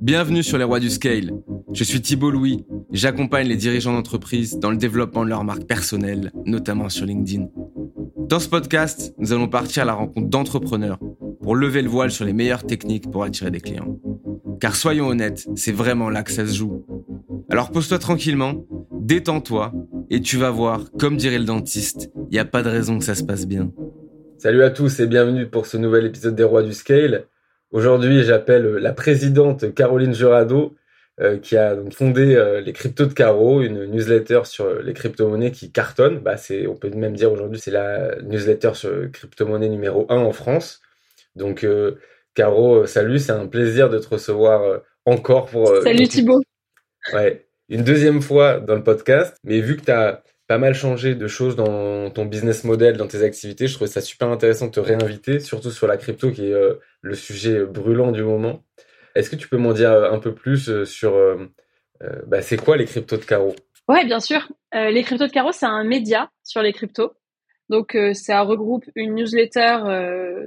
Bienvenue sur les rois du scale. Je suis Thibault Louis. J'accompagne les dirigeants d'entreprise dans le développement de leur marque personnelle, notamment sur LinkedIn. Dans ce podcast, nous allons partir à la rencontre d'entrepreneurs pour lever le voile sur les meilleures techniques pour attirer des clients. Car soyons honnêtes, c'est vraiment là que ça se joue. Alors pose-toi tranquillement, détends-toi, et tu vas voir, comme dirait le dentiste, il n'y a pas de raison que ça se passe bien. Salut à tous et bienvenue pour ce nouvel épisode des Rois du Scale. Aujourd'hui, j'appelle la présidente Caroline Jurado, euh, qui a donc fondé euh, les cryptos de Caro, une newsletter sur les crypto-monnaies qui cartonne. Bah, c'est, on peut même dire aujourd'hui, c'est la newsletter sur crypto-monnaie numéro 1 en France. Donc, euh, Caro, salut, c'est un plaisir de te recevoir encore pour... salut Thibaut. Ouais, une deuxième fois dans le podcast. Mais vu que tu as pas mal changé de choses dans ton business model, dans tes activités. Je trouvais ça super intéressant de te réinviter, surtout sur la crypto qui est euh, le sujet brûlant du moment. Est-ce que tu peux m'en dire un peu plus euh, sur euh, bah, c'est quoi les cryptos de Caro? Ouais, bien sûr. les cryptos de Caro, c'est un média sur les cryptos. Donc, ça regroupe une newsletter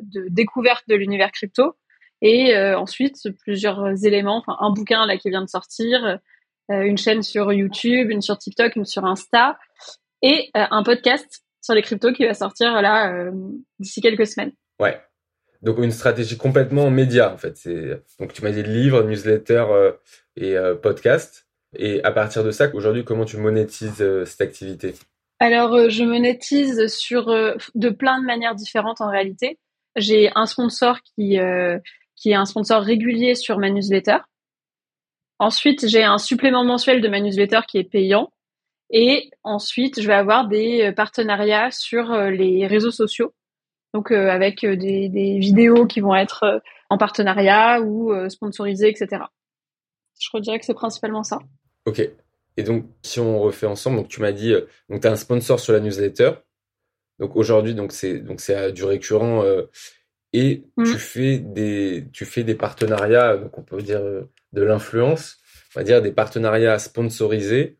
de découverte de l'univers crypto et ensuite plusieurs éléments, enfin un bouquin là qui vient de sortir, une chaîne sur YouTube, une sur TikTok, une sur Insta et euh, un podcast sur les cryptos qui va sortir là euh, d'ici quelques semaines. Ouais. Donc une stratégie complètement média en fait. C'est donc tu m'as dit livre, newsletter euh, et podcast. Et à partir de ça, aujourd'hui, comment tu monétises cette activité? Alors je monétise sur de plein de manières différentes en réalité. J'ai un sponsor qui qui est un sponsor régulier sur ma newsletter. Ensuite, j'ai un supplément mensuel de ma newsletter qui est payant. Et ensuite, je vais avoir des euh, partenariats sur euh, les réseaux sociaux. Donc euh, avec des, vidéos qui vont être en partenariat ou sponsorisées, etc. Je redirais que c'est principalement ça. Ok. Et donc, si on refait ensemble, donc tu m'as dit, donc tu as un sponsor sur la newsletter. Donc aujourd'hui, donc c'est donc c'est du récurrent et mmh. tu fais des tu fais des partenariats, donc on peut dire de l'influence, on va dire des partenariats sponsorisés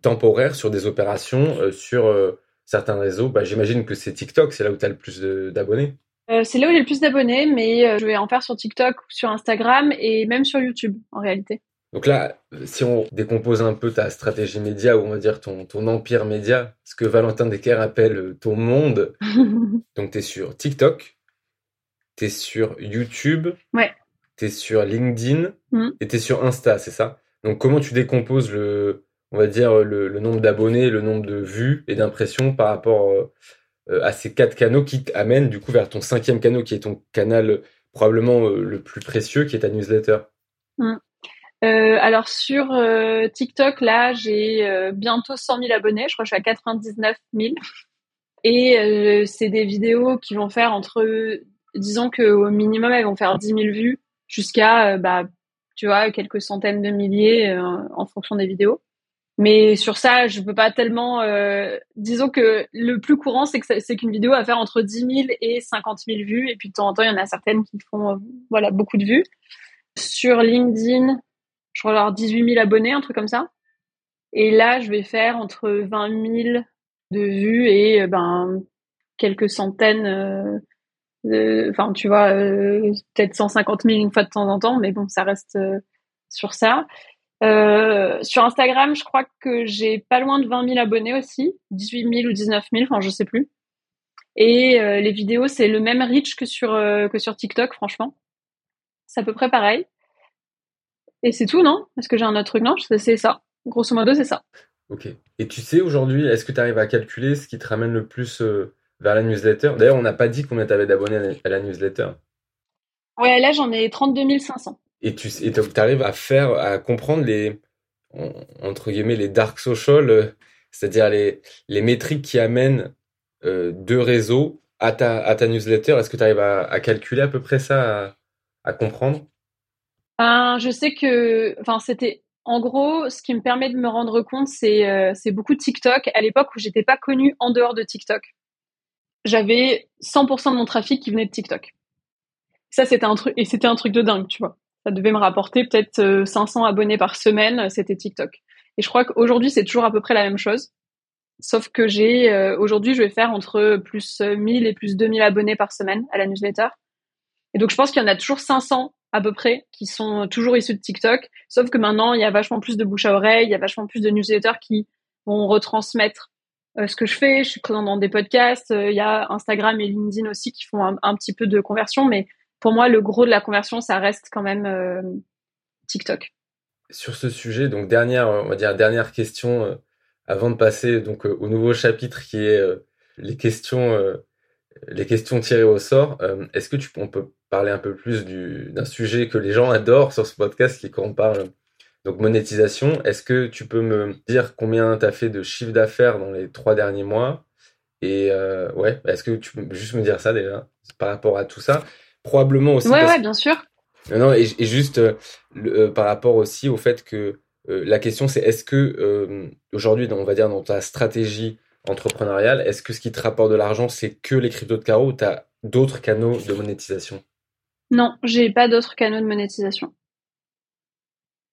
temporaire sur des opérations euh, sur euh, certains réseaux bah, J'imagine que c'est TikTok, c'est là où tu as le plus d'abonnés. Euh, c'est là où j'ai le plus d'abonnés, mais je vais en faire sur TikTok, sur Instagram et même sur YouTube en réalité. Donc là, si on décompose un peu ta stratégie média, ou on va dire ton, ton empire média, ce que Valentin Decker appelle ton monde, donc tu es sur TikTok, tu es sur YouTube, ouais. Sur LinkedIn mmh. et tu es sur Insta, c'est ça? Donc comment tu décomposes le, on va dire, le, nombre d'abonnés, le nombre de vues et d'impressions par rapport euh, à ces quatre canaux qui t'amènent du coup vers ton cinquième canal qui est ton canal probablement euh, le plus précieux qui est ta newsletter? Mmh. Euh, alors sur TikTok, là, j'ai bientôt 100 000 abonnés. Je crois que je suis à 99 000. Et c'est des vidéos qui vont faire entre, disons qu'au minimum, elles vont faire 10 000 vues jusqu'à, bah, tu vois, quelques centaines de milliers en fonction des vidéos. Mais sur ça, je peux pas tellement. Euh, disons que le plus courant, c'est que c'est qu'une vidéo va faire entre 10 000 et 50 000 vues, et puis de temps en temps, il y en a certaines qui font euh, voilà beaucoup de vues. Sur LinkedIn, je crois avoir 18 000 abonnés, un truc comme ça. Et là, je vais faire entre 20 000 de vues et euh, ben quelques centaines. Enfin, tu vois, peut-être 150 000 une fois de temps en temps, mais bon, ça reste sur ça. Euh, sur Instagram, je crois que j'ai pas loin de 20 000 abonnés aussi, 18 000 ou 19 000, enfin je sais plus. Et euh, les vidéos, c'est le même reach que sur euh, que sur TikTok, franchement. C'est à peu près pareil. Et c'est tout, non? Est-ce que j'ai un autre truc? Non, c'est ça. Grosso modo, c'est ça. Ok. Et tu sais aujourd'hui, est-ce que tu arrives à calculer ce qui te ramène le plus vers la newsletter D'ailleurs, on n'a pas dit combien tu avais d'abonnés à la newsletter. Ouais, là j'en ai 32 500 et tu arrives à faire, à comprendre les, entre guillemets, les dark social, euh, c'est-à-dire les, les métriques qui amènent euh, deux réseaux à ta, à ta newsletter. Est-ce que tu arrives à, calculer à peu près ça, à, comprendre? Ben, Je sais que, enfin, c'était, en gros, ce qui me permet de me rendre compte, c'est euh, beaucoup de TikTok. À l'époque où j'étais pas connue en dehors de TikTok, j'avais 100% de mon trafic qui venait de TikTok. Ça, c'était un truc, et c'était un truc de dingue, tu vois ça devait me rapporter peut-être 500 euh, abonnés par semaine, euh, c'était TikTok. Et je crois qu'aujourd'hui, c'est toujours à peu près la même chose. Sauf que j'ai, euh, aujourd'hui, je vais faire entre plus 1000 et plus 2000 abonnés par semaine à la newsletter. Et donc, je pense qu'il y en a toujours 500 à peu près qui sont toujours issus de TikTok. Sauf que maintenant, il y a vachement plus de bouche à oreille, il y a vachement plus de newsletters qui vont retransmettre euh, ce que je fais. Je suis présente dans des podcasts. Euh, il y a Instagram et LinkedIn aussi qui font un, petit peu de conversion. Mais pour moi, le gros de la conversion, ça reste quand même euh, TikTok. Sur ce sujet, donc dernière, on va dire dernière question avant de passer donc au nouveau chapitre qui est les questions les questions tirées au sort. Est-ce que tu on peut parler un peu plus d'un sujet que les gens adorent sur ce podcast qui quand on parle donc monétisation, est-ce que tu peux me dire combien tu as fait de chiffre d'affaires dans les trois derniers mois? Et euh, ouais, est-ce que tu peux juste me dire ça déjà par rapport à tout ça? Probablement aussi. Ouais, ouais, bien sûr. Non, et, juste euh, euh, par rapport aussi au fait que la question c'est est-ce que aujourd'hui, on va dire dans ta stratégie entrepreneuriale, est-ce que ce qui te rapporte de l'argent c'est que les cryptos de carreau ou tu as d'autres canaux de monétisation? Non, j'ai pas d'autres canaux de monétisation.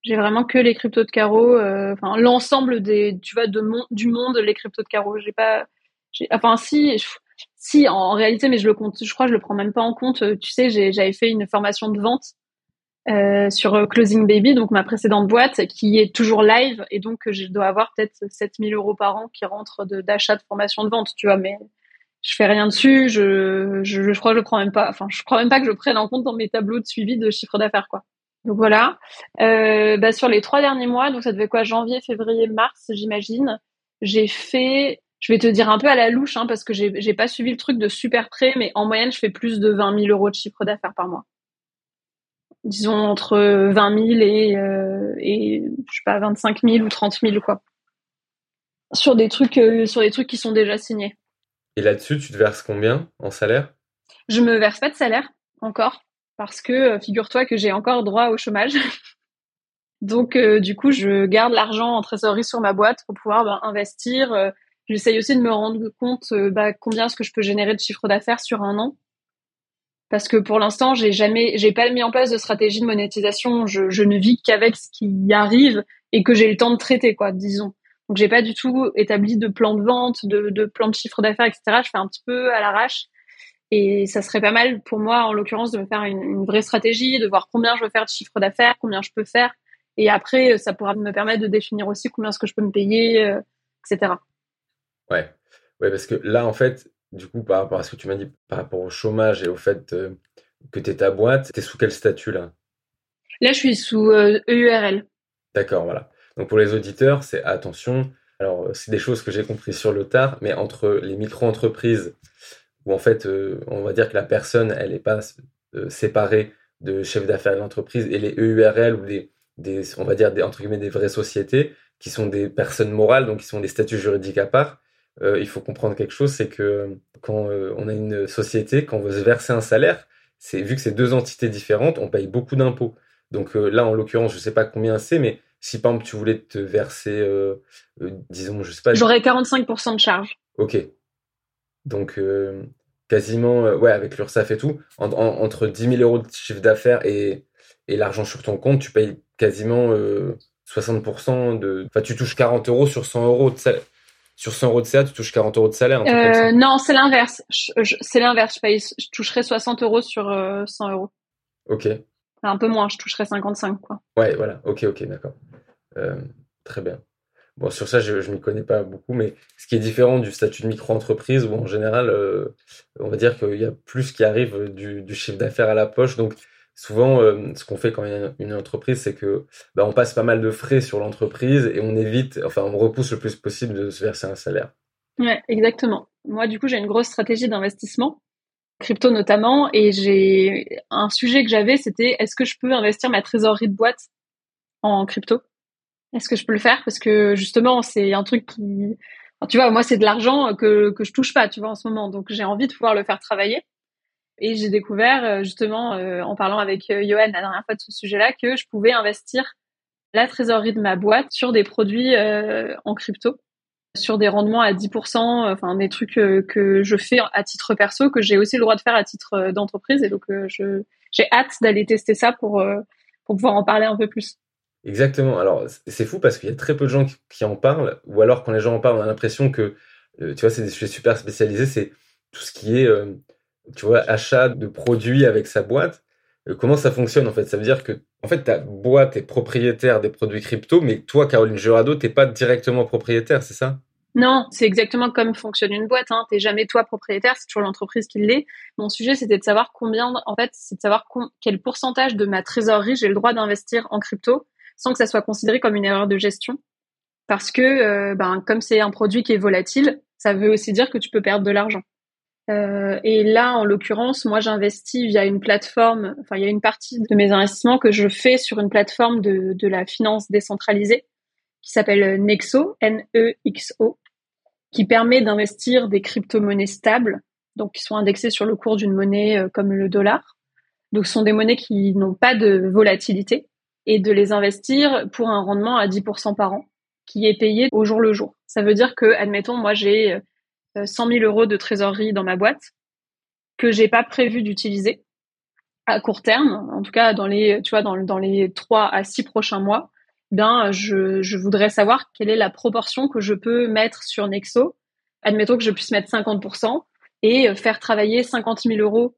J'ai vraiment que les cryptos de carreau, euh, enfin l'ensemble des, tu vois, de du monde, les cryptos de carreau. J'ai pas, enfin si, si en réalité, mais je le compte, je crois, que je le prends même pas en compte. Tu sais, j'avais fait une formation de vente euh, sur euh, Closing Baby, donc ma précédente boîte, qui est toujours live, et donc je dois avoir peut-être 7000 euros par an qui rentrent d'achat de, formation de vente, tu vois, mais je fais rien dessus, je, je, je crois je prends même pas, enfin, je crois même pas que je prenne en compte dans mes tableaux de suivi de chiffre d'affaires, quoi. Donc voilà. Euh, bah, sur les trois derniers mois, donc ça devait quoi, janvier, février, mars, j'imagine. J'ai fait, je vais te dire un peu à la louche, hein, parce que j'ai, pas suivi le truc de super près, mais en moyenne, je fais plus de 20 000 euros de chiffre d'affaires par mois. Disons entre 20 000 et, euh, et je sais pas 25 000 ou 30 000 quoi. Sur des trucs, euh, sur des trucs qui sont déjà signés. Et là-dessus, tu te verses combien en salaire? Je me verse pas de salaire encore parce que euh, figure-toi que j'ai encore droit au chômage. Donc euh, du coup, je garde l'argent en trésorerie sur ma boîte pour pouvoir bah, investir. Euh, j'essaye aussi de me rendre compte bah, combien est-ce que je peux générer de chiffre d'affaires sur un an. Parce que pour l'instant, j'ai jamais, j'ai pas mis en place de stratégie de monétisation. Je, ne vis qu'avec ce qui arrive et que j'ai le temps de traiter, quoi, disons. Donc j'ai pas du tout établi de plan de vente, de plan de chiffre d'affaires, etc. Je fais un petit peu à l'arrache. Et ça serait pas mal pour moi, en l'occurrence, de me faire une, vraie stratégie, de voir combien je veux faire de chiffre d'affaires, combien je peux faire. Et après, ça pourra me permettre de définir aussi combien est-ce que je peux me payer, euh, etc. Ouais. ouais, parce que là, en fait, du coup, par rapport à ce que tu m'as dit, par rapport au chômage et au fait euh, que tu es ta boîte, tu es sous quel statut là? Là, je suis sous EURL. E D'accord, voilà. Donc pour les auditeurs, c'est attention. Alors, c'est des choses que j'ai compris sur le tard, mais entre les micro-entreprises où en fait, euh, on va dire que la personne, elle n'est pas euh, séparée de chef d'affaires de l'entreprise et les EURL ou des, des, on va dire des, entre guillemets des vraies sociétés qui sont des personnes morales, donc qui sont des statuts juridiques à part. Euh, il faut comprendre quelque chose, c'est que quand on a une société, quand on veut se verser un salaire, c'est vu que c'est deux entités différentes, on paye beaucoup d'impôts. Donc là, en l'occurrence, je sais pas combien c'est, mais si par exemple tu voulais te verser, disons, je sais pas. J'aurais 45% de charge. Ok. Donc quasiment, euh, ouais, avec l'URSSAF et tout, entre 10 000 euros de chiffre d'affaires et, et l'argent sur ton compte, tu payes quasiment 60% euh, de. Enfin, tu touches 40 euros sur 100 euros de salaire. Sur 100 euros de CA, tu touches 40 euros de salaire. Euh, non, c'est l'inverse. C'est l'inverse. Je, paye, je toucherai 60 euros sur 100 euros. Ok. Un peu moins, je toucherai 55, quoi. Ouais, voilà. Ok, ok, d'accord. très bien. Bon, sur ça, je ne m'y connais pas beaucoup, mais ce qui est différent du statut de micro-entreprise, où en général, euh, on va dire qu'il y a plus qui arrive du, chiffre d'affaires à la poche. Donc, souvent, euh, ce qu'on fait quand il y a une entreprise, c'est que bah, on passe pas mal de frais sur l'entreprise et on évite, enfin, on repousse le plus possible de se verser un salaire. Ouais, exactement. Moi, du coup, j'ai une grosse stratégie d'investissement, crypto notamment, et j'ai un sujet que j'avais, c'était est-ce que je peux investir ma trésorerie de boîte en crypto? Est-ce que je peux le faire? Parce que justement, c'est un truc qui, tu vois, moi, c'est de l'argent que, que je touche pas, tu vois, en ce moment. Donc, j'ai envie de pouvoir le faire travailler. Et j'ai découvert, euh, justement, euh, en parlant avec euh, Johan la dernière fois de ce sujet-là, que je pouvais investir la trésorerie de ma boîte sur des produits en crypto, sur des rendements à 10%, enfin des trucs que je fais à titre perso, que j'ai aussi le droit de faire à titre d'entreprise. Et donc, je j'ai hâte d'aller tester ça pour, pour pouvoir en parler un peu plus. Exactement. Alors, c'est fou parce qu'il y a très peu de gens qui, en parlent, ou alors quand les gens en parlent, on a l'impression que, euh, tu vois, c'est des sujets super spécialisés, c'est tout ce qui est, euh, tu vois, achat de produits avec sa boîte. comment ça fonctionne en fait? Ça veut dire que en fait ta boîte est propriétaire des produits crypto, mais toi, Caroline Jurado, t'es pas directement propriétaire, c'est ça? Non, c'est exactement comme fonctionne une boîte. Hein. T'es jamais toi propriétaire, c'est toujours l'entreprise qui l'est. Mon sujet, c'était de savoir combien, en fait, c'est de savoir quel pourcentage de ma trésorerie j'ai le droit d'investir en crypto sans que ça soit considéré comme une erreur de gestion. Parce que, euh, ben, comme c'est un produit qui est volatile, ça veut aussi dire que tu peux perdre de l'argent. Euh, et là, en l'occurrence, moi, j'investis via une plateforme. Enfin, il y a une partie de mes investissements que je fais sur une plateforme de, la finance décentralisée qui s'appelle Nexo, N-E-X-O, qui permet d'investir des crypto-monnaies stables, donc qui sont indexées sur le cours d'une monnaie euh, comme le dollar. Donc, ce sont des monnaies qui n'ont pas de volatilité et de les investir pour un rendement à 10% par an, qui est payé au jour le jour. Ça veut dire que, admettons, moi, j'ai 100 euh, 000 euros de trésorerie dans ma boîte que j'ai pas prévu d'utiliser à court terme, en tout cas dans les, tu vois, dans, les 3 à 6 prochains mois ben je, je voudrais savoir quelle est la proportion que je peux mettre sur Nexo. Admettons que je puisse mettre 50% et faire travailler 50 000 euros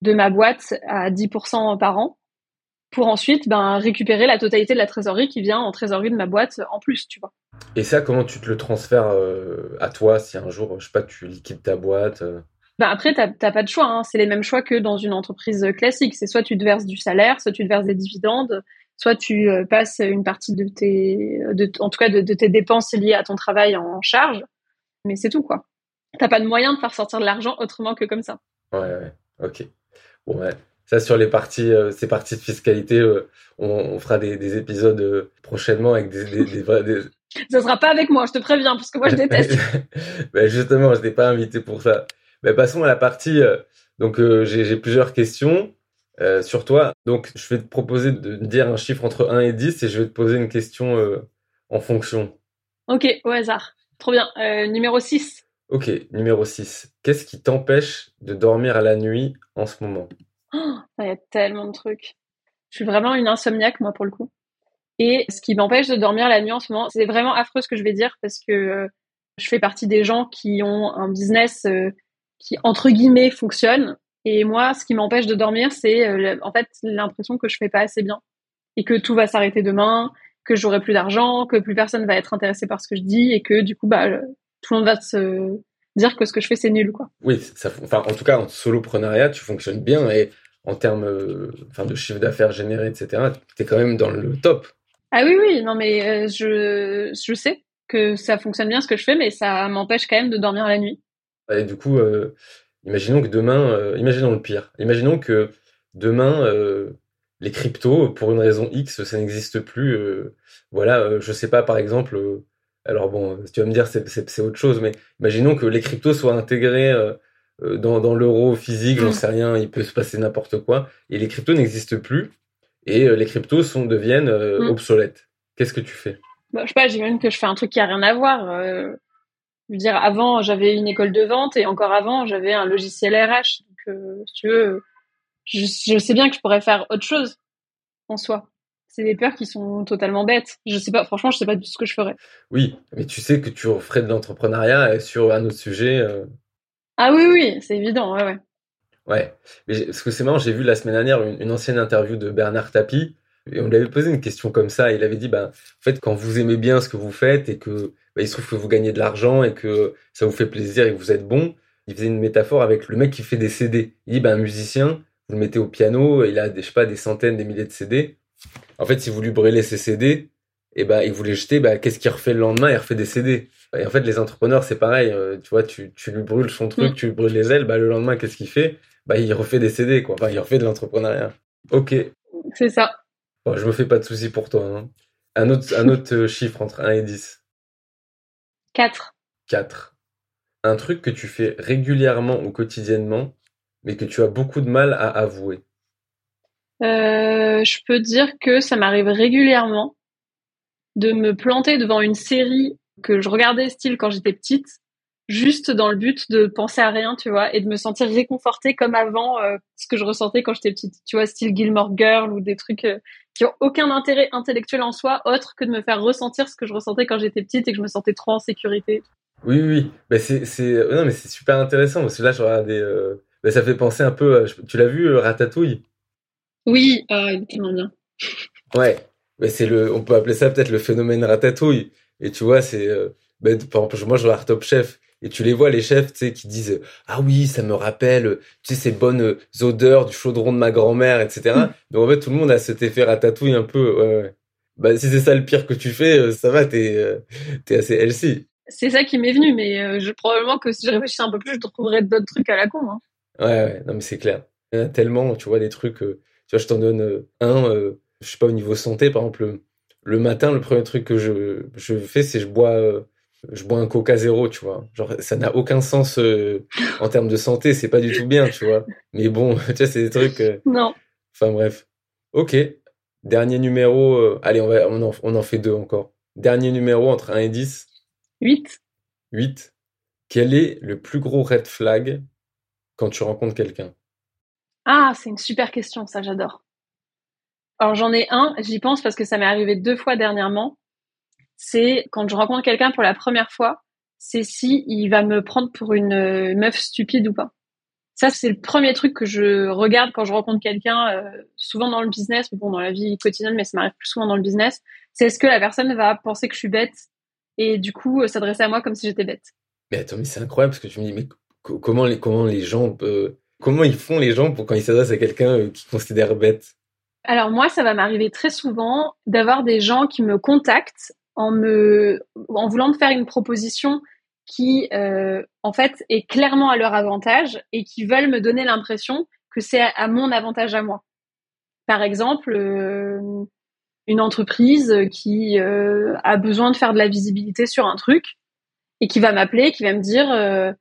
de ma boîte à 10% par an pour ensuite ben, récupérer la totalité de la trésorerie qui vient en trésorerie de ma boîte en plus, tu vois. Et ça, comment tu te le transfères euh, à toi si un jour, je sais pas, tu liquides ta boîte euh? ben après, tu n'as pas de choix. Hein. C'est les mêmes choix que dans une entreprise classique. C'est soit tu te verses du salaire, soit tu te verses des dividendes, soit tu euh, passes une partie de tes, de, en tout cas de, tes dépenses liées à ton travail en charge, mais c'est tout quoi. T'as pas de moyen de faire sortir de l'argent autrement que comme ça. Ouais, ouais, ok. Bon, ouais. Ça sur les parties, euh, ces parties de fiscalité, euh, on, fera des, épisodes prochainement avec des, des, des, Ça sera pas avec moi, je te préviens, parce que moi je déteste. ben justement, je t'ai pas invité pour ça. Mais passons à la partie. donc j'ai plusieurs questions. Euh, sur toi. Donc, je vais te proposer de dire un chiffre entre 1 et 10 et je vais te poser une question euh, en fonction. Ok, au hasard. Trop bien. Euh, numéro 6. Ok, numéro 6. Qu'est-ce qui t'empêche de dormir à la nuit en ce moment? Oh, Il y a tellement de trucs. Je suis vraiment une insomniaque, moi, pour le coup. Et ce qui m'empêche de dormir la nuit en ce moment, c'est vraiment affreux ce que je vais dire parce que je fais partie des gens qui ont un business qui, entre guillemets, fonctionne et moi, ce qui m'empêche de dormir, c'est euh, en fait l'impression que je fais pas assez bien et que tout va s'arrêter demain, que j'aurai plus d'argent, que plus personne va être intéressé par ce que je dis et que du coup, bah, tout le monde va se dire que ce que je fais c'est nul, quoi. Oui, ça, enfin, en tout cas, en soloprenariat, tu fonctionnes bien et en termes, euh, enfin, de chiffre d'affaires généré, etc. Tu es quand même dans le top. Ah oui, oui, non, mais euh, je, je sais que ça fonctionne bien ce que je fais, mais ça m'empêche quand même de dormir la nuit. Et du coup, Imaginons que demain, euh, imaginons le pire. Imaginons que demain, euh, les cryptos, pour une raison X, ça n'existe plus. Euh, voilà, euh, je sais pas, par exemple. alors bon, tu vas me dire c'est autre chose, mais imaginons que les cryptos soient intégrés dans, dans l'euro physique, j'en mm. sais rien, il peut se passer n'importe quoi, et les cryptos n'existent plus, et les cryptos sont deviennent mm. obsolètes. Qu'est-ce que tu fais? Bah, Je sais pas, j'imagine que je fais un truc qui a rien à voir veux dire, avant, j'avais une école de vente et encore avant, j'avais un logiciel RH. Donc, euh, si tu veux, je, sais bien que je pourrais faire autre chose en soi. C'est des peurs qui sont totalement bêtes. Je sais pas, franchement, je sais pas du tout ce que je ferais. Oui, mais tu sais que tu ferais de l'entrepreneuriat sur un autre sujet. Ah oui, oui, c'est évident, ouais, ouais. Ouais, parce que c'est marrant, j'ai vu la semaine dernière une, ancienne interview de Bernard Tapie et on lui avait posé une question comme ça. Il avait dit, bah, en fait, quand vous aimez bien ce que vous faites et que bah, il se trouve que vous gagnez de l'argent et que ça vous fait plaisir et que vous êtes bon. Il faisait une métaphore avec le mec qui fait des CD. Il dit, bah, un musicien, vous le mettez au piano, il a, des, je sais pas, des centaines, des milliers de CD. En fait, si vous lui brûlez ses CD, et bah, il vous les jeter, bah, qu'est-ce qu'il refait le lendemain? Il refait des CD. Et en fait, les entrepreneurs, c'est pareil. Euh, tu vois, tu, tu lui brûles son truc, mm. tu lui brûles les ailes, bah, le lendemain, qu'est-ce qu'il fait? Bah, il refait des CD, quoi. Enfin, il refait de l'entrepreneuriat. Ok. C'est ça. Bon, je me fais pas de soucis pour toi, hein. Un autre, un autre euh, chiffre entre 1 et 10. 4. 4. Un truc que tu fais régulièrement ou quotidiennement, mais que tu as beaucoup de mal à avouer. Euh, je peux dire que ça m'arrive régulièrement de me planter devant une série que je regardais style quand j'étais petite, juste dans le but de penser à rien, tu vois, et de me sentir réconfortée comme avant euh, ce que je ressentais quand j'étais petite, tu vois, style Gilmore Girl ou des trucs euh, qui ont aucun intérêt intellectuel en soi autre que de me faire ressentir ce que je ressentais quand j'étais petite et que je me sentais trop en sécurité. Oui, oui, mais c'est, c'est, non, mais c'est super intéressant parce que là, je regardais, euh, ça fait penser un peu, tu l'as vu, Ratatouille? Oui, il est tellement bien. Ouais, mais c'est le, on peut appeler ça peut-être le phénomène ratatouille. Et tu vois, c'est, ben, par exemple, moi je regarde Top Chef et tu les vois les chefs, tu sais, qui disent ah oui, ça me rappelle, tu sais, ces bonnes odeurs du chaudron de ma grand-mère, etc. Donc en fait, tout le monde a cet effet ratatouille un peu. Ouais, ouais. Bah si c'est ça le pire que tu fais, ça va, t'es t'es assez healthy. C'est ça qui m'est venu, mais je probablement que si je réfléchissais un peu plus, je trouverais d'autres trucs à la con. Hein. Ouais, ouais, non mais c'est clair. Il y en a tellement, tu vois, des trucs. tu vois, je t'en donne un je sais pas, au niveau santé, par exemple, le, matin, le premier truc que je, je fais, c'est je bois, euh, je bois un Coca zéro, tu vois. Genre, ça n'a aucun sens euh, en termes de santé, c'est pas du tout bien, tu vois. Mais bon, tu vois, c'est des trucs. Euh, non. Enfin bref. Ok. Dernier numéro. allez, on, va, on, en, on en fait deux encore. Dernier numéro entre 1 et 10. 8. 8. Quel est le plus gros red flag quand tu rencontres quelqu'un? Ah, c'est une super question, ça j'adore. Alors j'en ai un, j'y pense parce que ça m'est arrivé deux fois dernièrement. C'est quand je rencontre quelqu'un pour la première fois, c'est si il va me prendre pour une euh, meuf stupide ou pas. Ça, c'est le premier truc que je regarde quand je rencontre quelqu'un, euh, souvent dans le business, bon, dans la vie quotidienne, mais ça m'arrive plus souvent dans le business. C'est est-ce que la personne va penser que je suis bête et du coup euh, s'adresser à moi comme si j'étais bête? Mais attends, mais c'est incroyable parce que tu me dis, mais comment les, comment les gens, comment ils font les gens pour quand ils s'adressent à quelqu'un qu'ils considèrent bête? Alors moi, ça va m'arriver très souvent d'avoir des gens qui me contactent en me, en voulant me faire une proposition qui, euh, en fait, est clairement à leur avantage et qui veulent me donner l'impression que c'est à, mon avantage à moi. Par exemple, euh, une entreprise qui euh, a besoin de faire de la visibilité sur un truc et qui va m'appeler, qui va me dire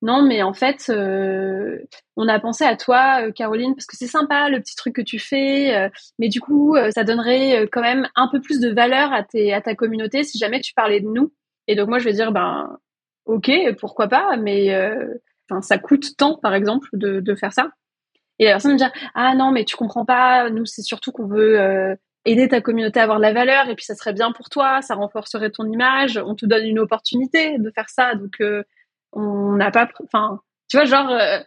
non, mais en fait, euh, on a pensé à toi, euh, Caroline, parce que c'est sympa le petit truc que tu fais, euh, mais du coup, ça donnerait quand même un peu plus de valeur à, tes, à ta communauté si jamais tu parlais de nous. Et donc moi, je vais dire, ben, ok, pourquoi pas, mais ça coûte tant, par exemple, de, de faire ça. Et la personne me dit, ah non, mais tu comprends pas, nous, c'est surtout qu'on veut aider ta communauté à avoir de la valeur, et puis ça serait bien pour toi, ça renforcerait ton image, on te donne une opportunité de faire ça, donc on n'a pas, enfin, tu vois, genre euh,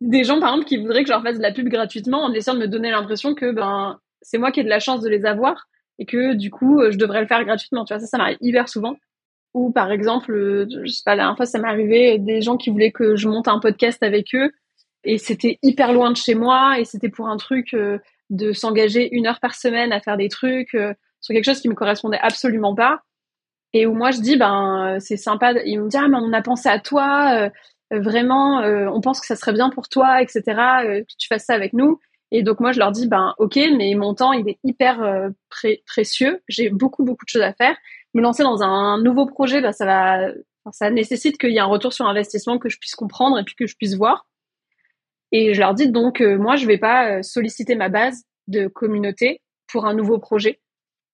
des gens par exemple qui voudraient que je leur fasse de la pub gratuitement en essayant de me donner l'impression que ben c'est moi qui ai de la chance de les avoir et que du coup euh, je devrais le faire gratuitement. Tu vois, ça, ça m'arrive hyper souvent. Ou par exemple, euh, je sais pas, la dernière fois ça m'est des gens qui voulaient que je monte un podcast avec eux et c'était hyper loin de chez moi et c'était pour un truc de s'engager une heure par semaine à faire des trucs sur quelque chose qui me correspondait absolument pas et où moi je dis ben euh, c'est sympa il me dit ah mais on a pensé à toi euh, euh, vraiment on pense que ça serait bien pour toi etc que tu fasses ça avec nous. Et donc moi je leur dis ben ok mais mon temps il est hyper précieux. J'ai beaucoup beaucoup de choses à faire. Me lancer dans un nouveau projet ben, ça va ça nécessite qu'il y ait un retour sur investissement que je puisse comprendre et puis que je puisse voir. Et je leur dis donc moi je vais pas solliciter ma base de communauté pour un nouveau projet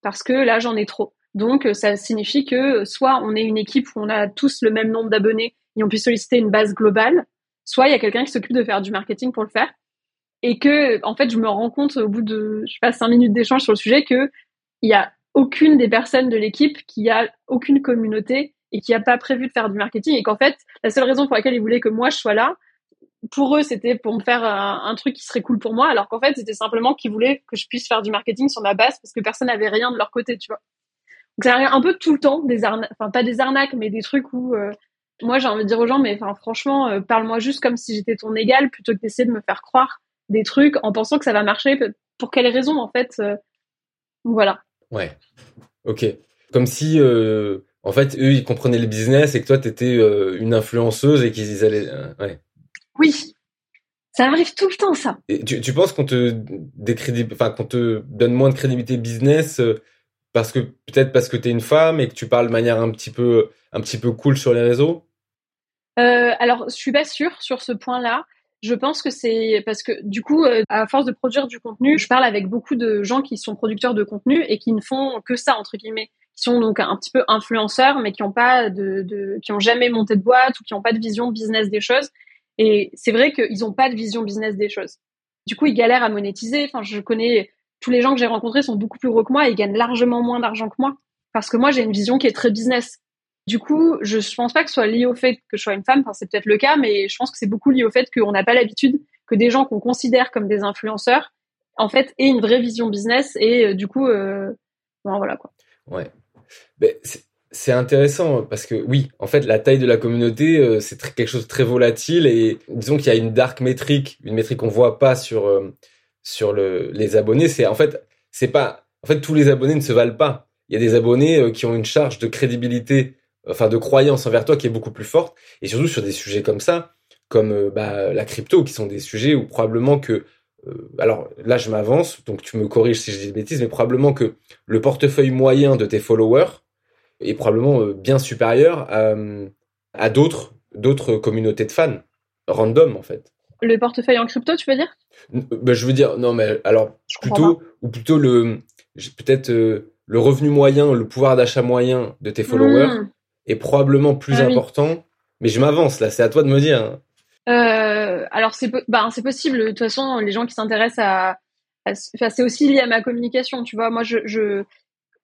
parce que là j'en ai trop donc, euh, ça signifie que soit on est une équipe où on a tous le même nombre d'abonnés et on peut solliciter une base globale, soit il y a quelqu'un qui s'occupe de faire du marketing pour le faire. Et que, en fait, je me rends compte au bout de, je sais pas, cinq minutes d'échange sur le sujet que il y a aucune des personnes de l'équipe qui a aucune communauté et qui a pas prévu de faire du marketing et qu'en fait, la seule raison pour laquelle ils voulaient que moi je sois là, pour eux, c'était pour me faire un, un, truc qui serait cool pour moi, alors qu'en fait, c'était simplement qu'ils voulaient que je puisse faire du marketing sur ma base parce que personne n'avait rien de leur côté, tu vois. Donc ça arrive un peu tout le temps, des arnaques, enfin pas des arnaques, mais des trucs où euh, moi j'ai envie de dire aux gens, mais enfin franchement, euh, parle-moi juste comme si j'étais ton égal, plutôt que d'essayer de me faire croire des trucs en pensant que ça va marcher. Pour quelles raisons en fait euh, Voilà. Ouais. Ok. Comme si en fait eux ils comprenaient le business et que toi t'étais une influenceuse et qu'ils allaient. ouais. Oui. Ça arrive tout le temps, ça. Et tu, tu penses qu'on te enfin qu'on te donne moins de crédibilité business parce que peut-être parce que tu es une femme et que tu parles de manière un petit peu un petit peu cool sur les réseaux? Euh, alors je suis pas sûre sur ce point-là. Je pense que c'est parce que du coup euh, à force de produire du contenu je parle avec beaucoup de gens qui sont producteurs de contenu et qui ne font que ça entre guillemets. Qui sont donc un petit peu influenceurs mais qui ont pas de, qui ont jamais monté de boîte ou qui ont pas de vision business des choses. Et c'est vrai qu'ils ont pas de vision business des choses. Du coup ils galèrent à monétiser. Enfin je connais tous les gens que j'ai rencontrés sont beaucoup plus gros que moi et gagnent largement moins d'argent que moi. Parce que moi, j'ai une vision qui est très business. Du coup, je ne pense pas que ce soit lié au fait que je sois une femme. Enfin, c'est peut-être le cas, mais je pense que c'est beaucoup lié au fait qu'on n'a pas l'habitude que des gens qu'on considère comme des influenceurs en fait ait une vraie vision business et du coup, voilà quoi. Ouais. Ben, c'est intéressant parce que oui, en fait, la taille de la communauté, c'est quelque chose de très volatile et disons qu'il y a une dark métrique, une métrique qu'on voit pas sur sur le, les abonnés. C'est en fait, c'est pas, en fait, tous les abonnés ne se valent pas. Il y a des abonnés qui ont une charge de crédibilité enfin de croyance envers toi qui est beaucoup plus forte et surtout sur des sujets comme ça comme euh, bah, la crypto qui sont des sujets où probablement que euh, alors là je m'avance donc tu me corriges si je dis des bêtises mais probablement que le portefeuille moyen de tes followers est probablement euh, bien supérieur à, à d'autres d'autres communautés de fans random en fait le portefeuille en crypto tu veux dire? Bah, je veux dire non mais alors plutôt ou plutôt le peut-être le revenu moyen le pouvoir d'achat moyen de tes followers hmm est probablement plus ah important. Mais je m'avance là, c'est à toi de me dire. Euh, alors c'est bah, c'est possible. De toute façon, les gens qui s'intéressent à, enfin, c'est aussi lié à ma communication. Tu vois, moi je, je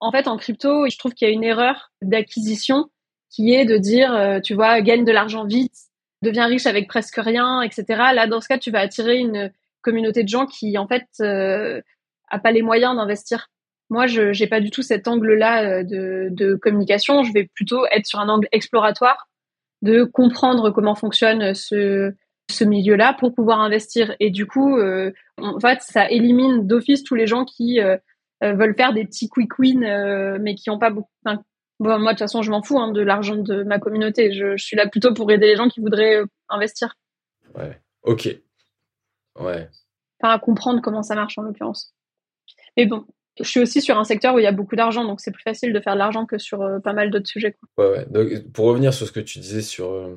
en fait en crypto, je trouve qu'il y a une erreur d'acquisition qui est de dire, euh, tu vois, gagne de l'argent vite, deviens riche avec presque rien, etc. Là, dans ce cas, tu vas attirer une communauté de gens qui en fait euh, a pas les moyens d'investir. Moi, je n'ai pas du tout cet angle-là euh, de, de, communication. Je vais plutôt être sur un angle exploratoire, de comprendre comment fonctionne ce, ce milieu-là pour pouvoir investir. Et du coup, euh, en fait, ça élimine d'office tous les gens qui euh, veulent faire des petits quick wins, mais qui n'ont pas beaucoup. Bon, moi, de toute façon, je m'en fous hein, de l'argent de ma communauté. Je, je, suis là plutôt pour aider les gens qui voudraient investir. Ouais. Ok. Ouais. Enfin, à comprendre comment ça marche en l'occurrence. Mais bon, je suis aussi sur un secteur où il y a beaucoup d'argent, donc c'est plus facile de faire de l'argent que sur euh, pas mal d'autres sujets. Ouais, ouais. Donc, pour revenir sur ce que tu disais sur, euh,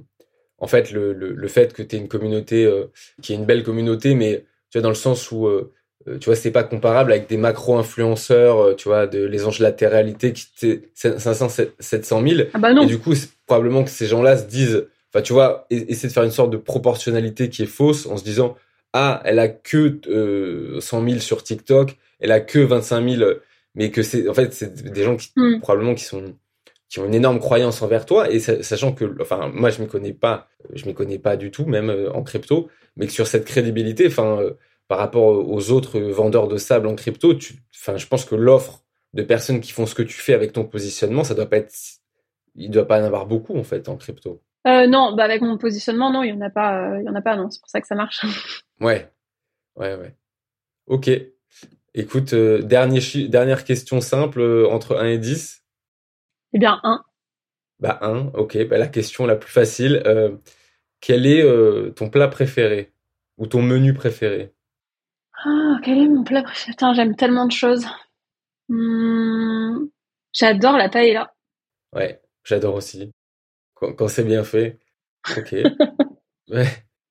en fait, le, le, le fait que tu es une communauté euh, qui est une belle communauté, mais tu vois, dans le sens où, tu vois, c'est pas comparable avec des macro-influenceurs, tu vois, de les anges de la réalité qui étaient 500, 700 000. Ah bah non. Et du coup, probablement que ces gens-là se disent, enfin, tu vois, essayer de faire une sorte de proportionnalité qui est fausse en se disant, ah, elle a que 100 000 sur TikTok, elle a que 25 000, mais que c'est en fait c'est des gens qui hmm. probablement qui sont qui ont une énorme croyance envers toi et sachant que enfin moi je m'y connais pas je m'y connais pas du tout même euh, en crypto mais que sur cette crédibilité enfin euh, par rapport aux autres vendeurs de sable en crypto tu enfin je pense que l'offre de personnes qui font ce que tu fais avec ton positionnement ça doit pas être il doit pas en avoir beaucoup en fait en crypto euh, non bah avec mon positionnement non il y en a pas il y en a pas non c'est pour ça que ça marche ouais ouais ouais ok Écoute, euh, dernière question simple euh, entre 1 et 10. Eh bien, 1. Bah 1, ok. Bah, la question la plus facile. Euh, quel est ton plat préféré Ou ton menu préféré? Ah, quel est mon plat préféré? J'aime tellement de choses. Hmm, j'adore la paella. Ouais, j'adore aussi. Quand, quand c'est bien fait. Ok. ouais.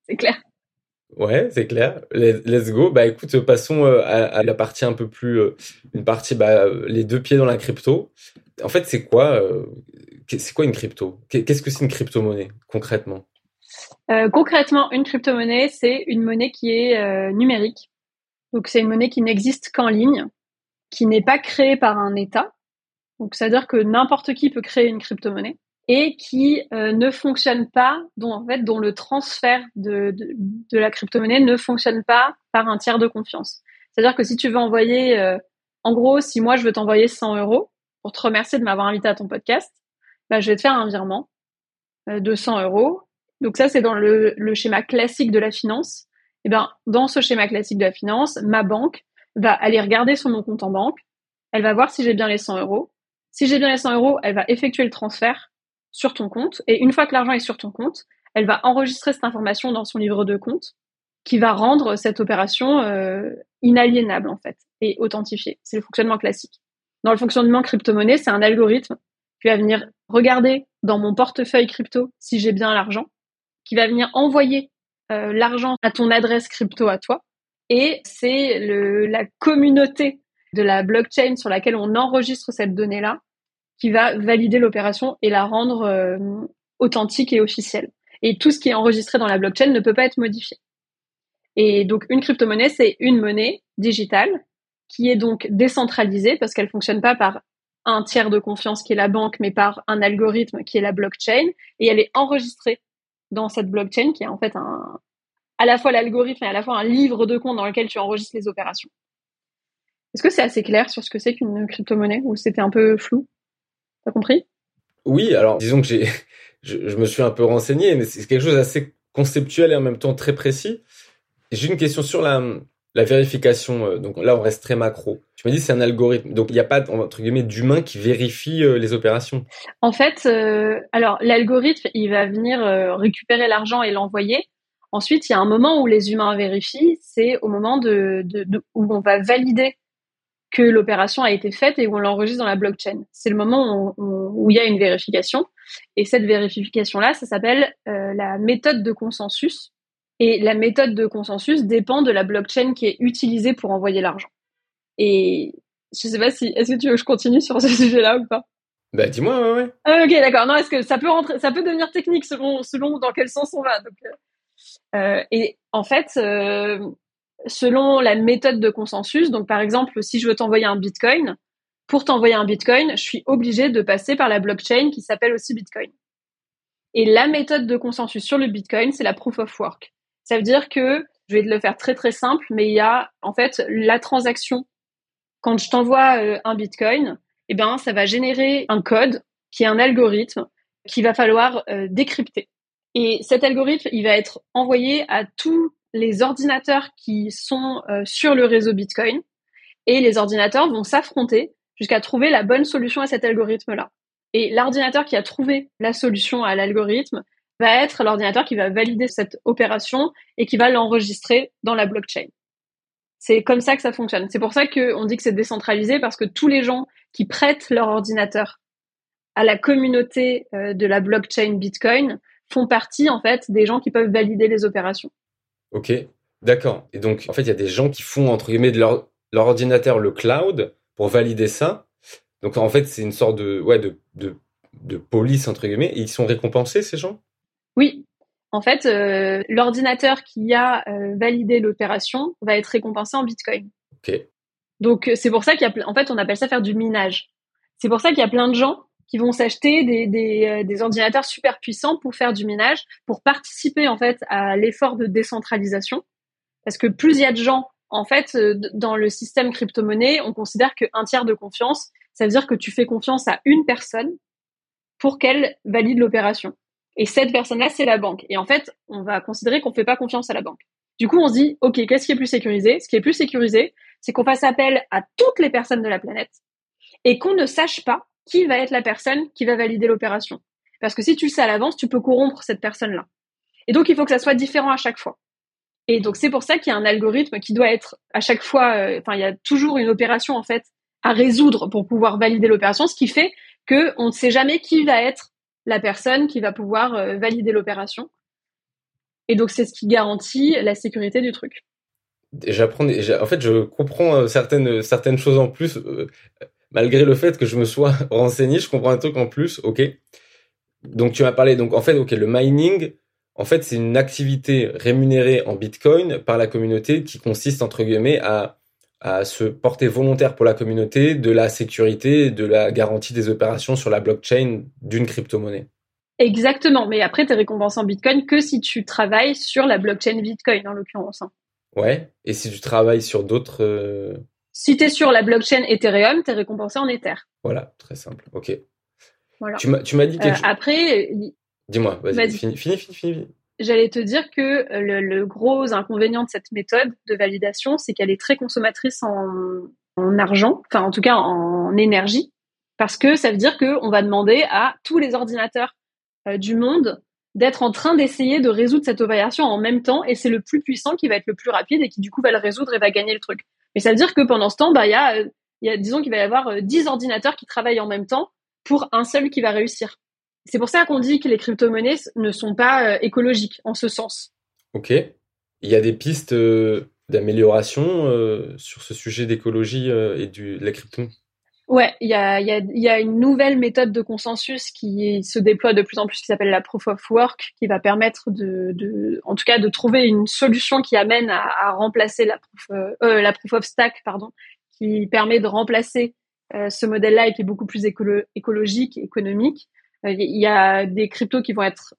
C'est clair. Ouais, c'est clair. Let's go. Bah écoute, passons euh, à, la partie un peu plus, euh, une partie, bah, les deux pieds dans la crypto. En fait, c'est quoi, euh, c'est quoi une crypto? Qu'est-ce que c'est une crypto-monnaie concrètement? Concrètement, une crypto-monnaie, c'est une monnaie qui est numérique. Donc c'est une monnaie qui n'existe qu'en ligne, qui n'est pas créée par un État. Donc c'est-à-dire que n'importe qui peut créer une crypto-monnaie et qui euh, ne fonctionne pas, dont en fait, dont le transfert de, de, de la crypto-monnaie ne fonctionne pas par un tiers de confiance. C'est-à-dire que si tu veux envoyer, euh, en gros, si moi je veux t'envoyer 100 euros pour te remercier de m'avoir invité à ton podcast, bah, je vais te faire un virement euh, de 100 euros. Donc ça, c'est dans le, le, schéma classique de la finance. Eh ben, dans ce schéma classique de la finance, ma banque va aller regarder sur mon compte en banque. Elle va voir si j'ai bien les 100 euros. Si j'ai bien les 100 euros, elle va effectuer le transfert sur ton compte. Et une fois que l'argent est sur ton compte, elle va enregistrer cette information dans son livre de compte qui va rendre cette opération euh, inaliénable en fait et authentifiée. C'est le fonctionnement classique. Dans le fonctionnement crypto-monnaie, c'est un algorithme qui va venir regarder dans mon portefeuille crypto si j'ai bien l'argent, qui va venir envoyer euh, l'argent à ton adresse crypto à toi. Et c'est la communauté de la blockchain sur laquelle on enregistre cette donnée-là qui va valider l'opération et la rendre euh, authentique et officielle. Et tout ce qui est enregistré dans la blockchain ne peut pas être modifié. Et donc une crypto-monnaie, c'est une monnaie digitale qui est donc décentralisée parce qu'elle fonctionne pas par un tiers de confiance qui est la banque, mais par un algorithme qui est la blockchain, et elle est enregistrée dans cette blockchain qui est en fait un, à la fois l'algorithme et à la fois un livre de compte dans lequel tu enregistres les opérations. Est-ce que c'est assez clair sur ce que c'est qu'une crypto-monnaie ou c'était un peu flou? T'as compris? Oui, alors disons que j'ai, je, me suis un peu renseigné, mais c'est quelque chose d'assez conceptuel et en même temps très précis. J'ai une question sur la, la vérification. Euh, donc là, on reste très macro. Tu m'as dit c'est un algorithme, donc il n'y a pas entre d'humain qui vérifie euh, les opérations. En fait, euh, alors l'algorithme, il va venir récupérer l'argent et l'envoyer. Ensuite, il y a un moment où les humains vérifient, c'est au moment de, où on va valider que l'opération a été faite et où on l'enregistre dans la blockchain. C'est le moment où, il y a une vérification. Et cette vérification-là, ça s'appelle la méthode de consensus. Et la méthode de consensus dépend de la blockchain qui est utilisée pour envoyer l'argent. Et je sais pas si, est-ce que tu veux que je continue sur ce sujet-là ou pas? Bah dis-moi, ouais, ouais. Ah, ok, d'accord. Non, est-ce que ça peut rentrer, ça peut devenir technique selon, selon dans quel sens on va. Donc, euh, euh, et en fait, euh, selon la méthode de consensus, donc par exemple, si je veux t'envoyer un Bitcoin, pour t'envoyer un Bitcoin, je suis obligé de passer par la blockchain qui s'appelle aussi Bitcoin. Et la méthode de consensus sur le Bitcoin, c'est la proof of work. Ça veut dire que, je vais te le faire très très simple, mais il y a en fait la transaction. Quand je t'envoie euh, un Bitcoin, eh ben ça va générer un code qui est un algorithme qu'il va falloir décrypter. Et cet algorithme, il va être envoyé à tous les ordinateurs qui sont euh, sur le réseau Bitcoin. Et les ordinateurs vont s'affronter jusqu'à trouver la bonne solution à cet algorithme-là. Et l'ordinateur qui a trouvé la solution à l'algorithme va être l'ordinateur qui va valider cette opération et qui va l'enregistrer dans la blockchain. C'est comme ça que ça fonctionne. C'est pour ça qu'on dit que c'est décentralisé parce que tous les gens qui prêtent leur ordinateur à la communauté euh, de la blockchain Bitcoin font partie en fait des gens qui peuvent valider les opérations. Ok, d'accord. Et donc en fait il y a des gens qui font entre guillemets de leur, leur ordinateur le cloud pour valider ça. Donc en fait c'est une sorte de ouais de, de, de police entre guillemets. Et ils sont récompensés ces gens? Oui. En fait, euh, l'ordinateur qui a euh, validé l'opération va être récompensé en Bitcoin. Ok. Donc c'est pour ça qu'il y a en fait on appelle ça faire du minage. C'est pour ça qu'il y a plein de gens qui vont s'acheter des, des, euh, des, ordinateurs super puissants pour faire du minage, pour participer en fait à l'effort de décentralisation. Parce que plus il y a de gens, en fait, euh, dans le système crypto-monnaie, on considère qu'un tiers de confiance, ça veut dire que tu fais confiance à une personne pour qu'elle valide l'opération. Et cette personne-là, c'est la banque. Et en fait, on va considérer qu'on ne fait pas confiance à la banque. Du coup, on se dit, OK, qu'est-ce qui est plus sécurisé? Ce qui est plus sécurisé, c'est qu'on fasse appel à toutes les personnes de la planète et qu'on ne sache pas qui va être la personne qui va valider l'opération. Parce que si tu le sais à l'avance, tu peux corrompre cette personne-là. Et donc, il faut que ça soit différent à chaque fois. Et donc, c'est pour ça qu'il y a un algorithme qui doit être à chaque fois, euh, enfin, il y a toujours une opération, en fait, à résoudre pour pouvoir valider l'opération, ce qui fait que on ne sait jamais qui va être la personne qui va pouvoir euh, valider l'opération. Et donc, c'est ce qui garantit la sécurité du truc. J'apprends, en fait, je comprends euh, certaines, certaines choses en plus malgré le fait que je me sois renseigné, je comprends un truc en plus, ok. Donc tu m'as parlé, donc en fait, ok, le mining, en fait, c'est une activité rémunérée en Bitcoin par la communauté qui consiste entre guillemets à à se porter volontaire pour la communauté de la sécurité, de la garantie des opérations sur la blockchain d'une crypto-monnaie. Exactement, mais après, tu es récompensé en Bitcoin que si tu travailles sur la blockchain Bitcoin, en l'occurrence. Hein. Ouais, et si tu travailles sur d'autres... Euh, si tu es sur la blockchain Ethereum, tu es récompensé en Ether. Voilà, très simple. OK. Voilà. Tu m'as dit quelque euh, chose. Après. Dis-moi, vas-y, finis, finis, finis. J'allais te dire que le, gros inconvénient de cette méthode de validation, c'est qu'elle est très consommatrice en, argent, enfin en tout cas en énergie, parce que ça veut dire qu'on va demander à tous les ordinateurs euh, du monde d'être en train d'essayer de résoudre cette opération en même temps, et c'est le plus puissant qui va être le plus rapide et qui du coup va le résoudre et va gagner le truc. Mais ça veut dire que pendant ce temps, bah, il y a, euh, y a, disons qu'il va y avoir 10 euh, ordinateurs qui travaillent en même temps pour un seul qui va réussir. C'est pour ça qu'on dit que les crypto-monnaies ne sont pas euh, écologiques en ce sens. Ok. Il y a des pistes d'amélioration sur ce sujet d'écologie et du, de la crypto? Ouais, il y a, y, a, y a, une nouvelle méthode de consensus qui se déploie de plus en plus, qui s'appelle la proof of work, qui va permettre de, de, en tout cas, de trouver une solution qui amène à, à remplacer la proof, euh, euh la proof of stack, pardon, qui permet de remplacer euh, ce modèle-là et qui est beaucoup plus écolo écologique et économique Il y a des cryptos qui vont être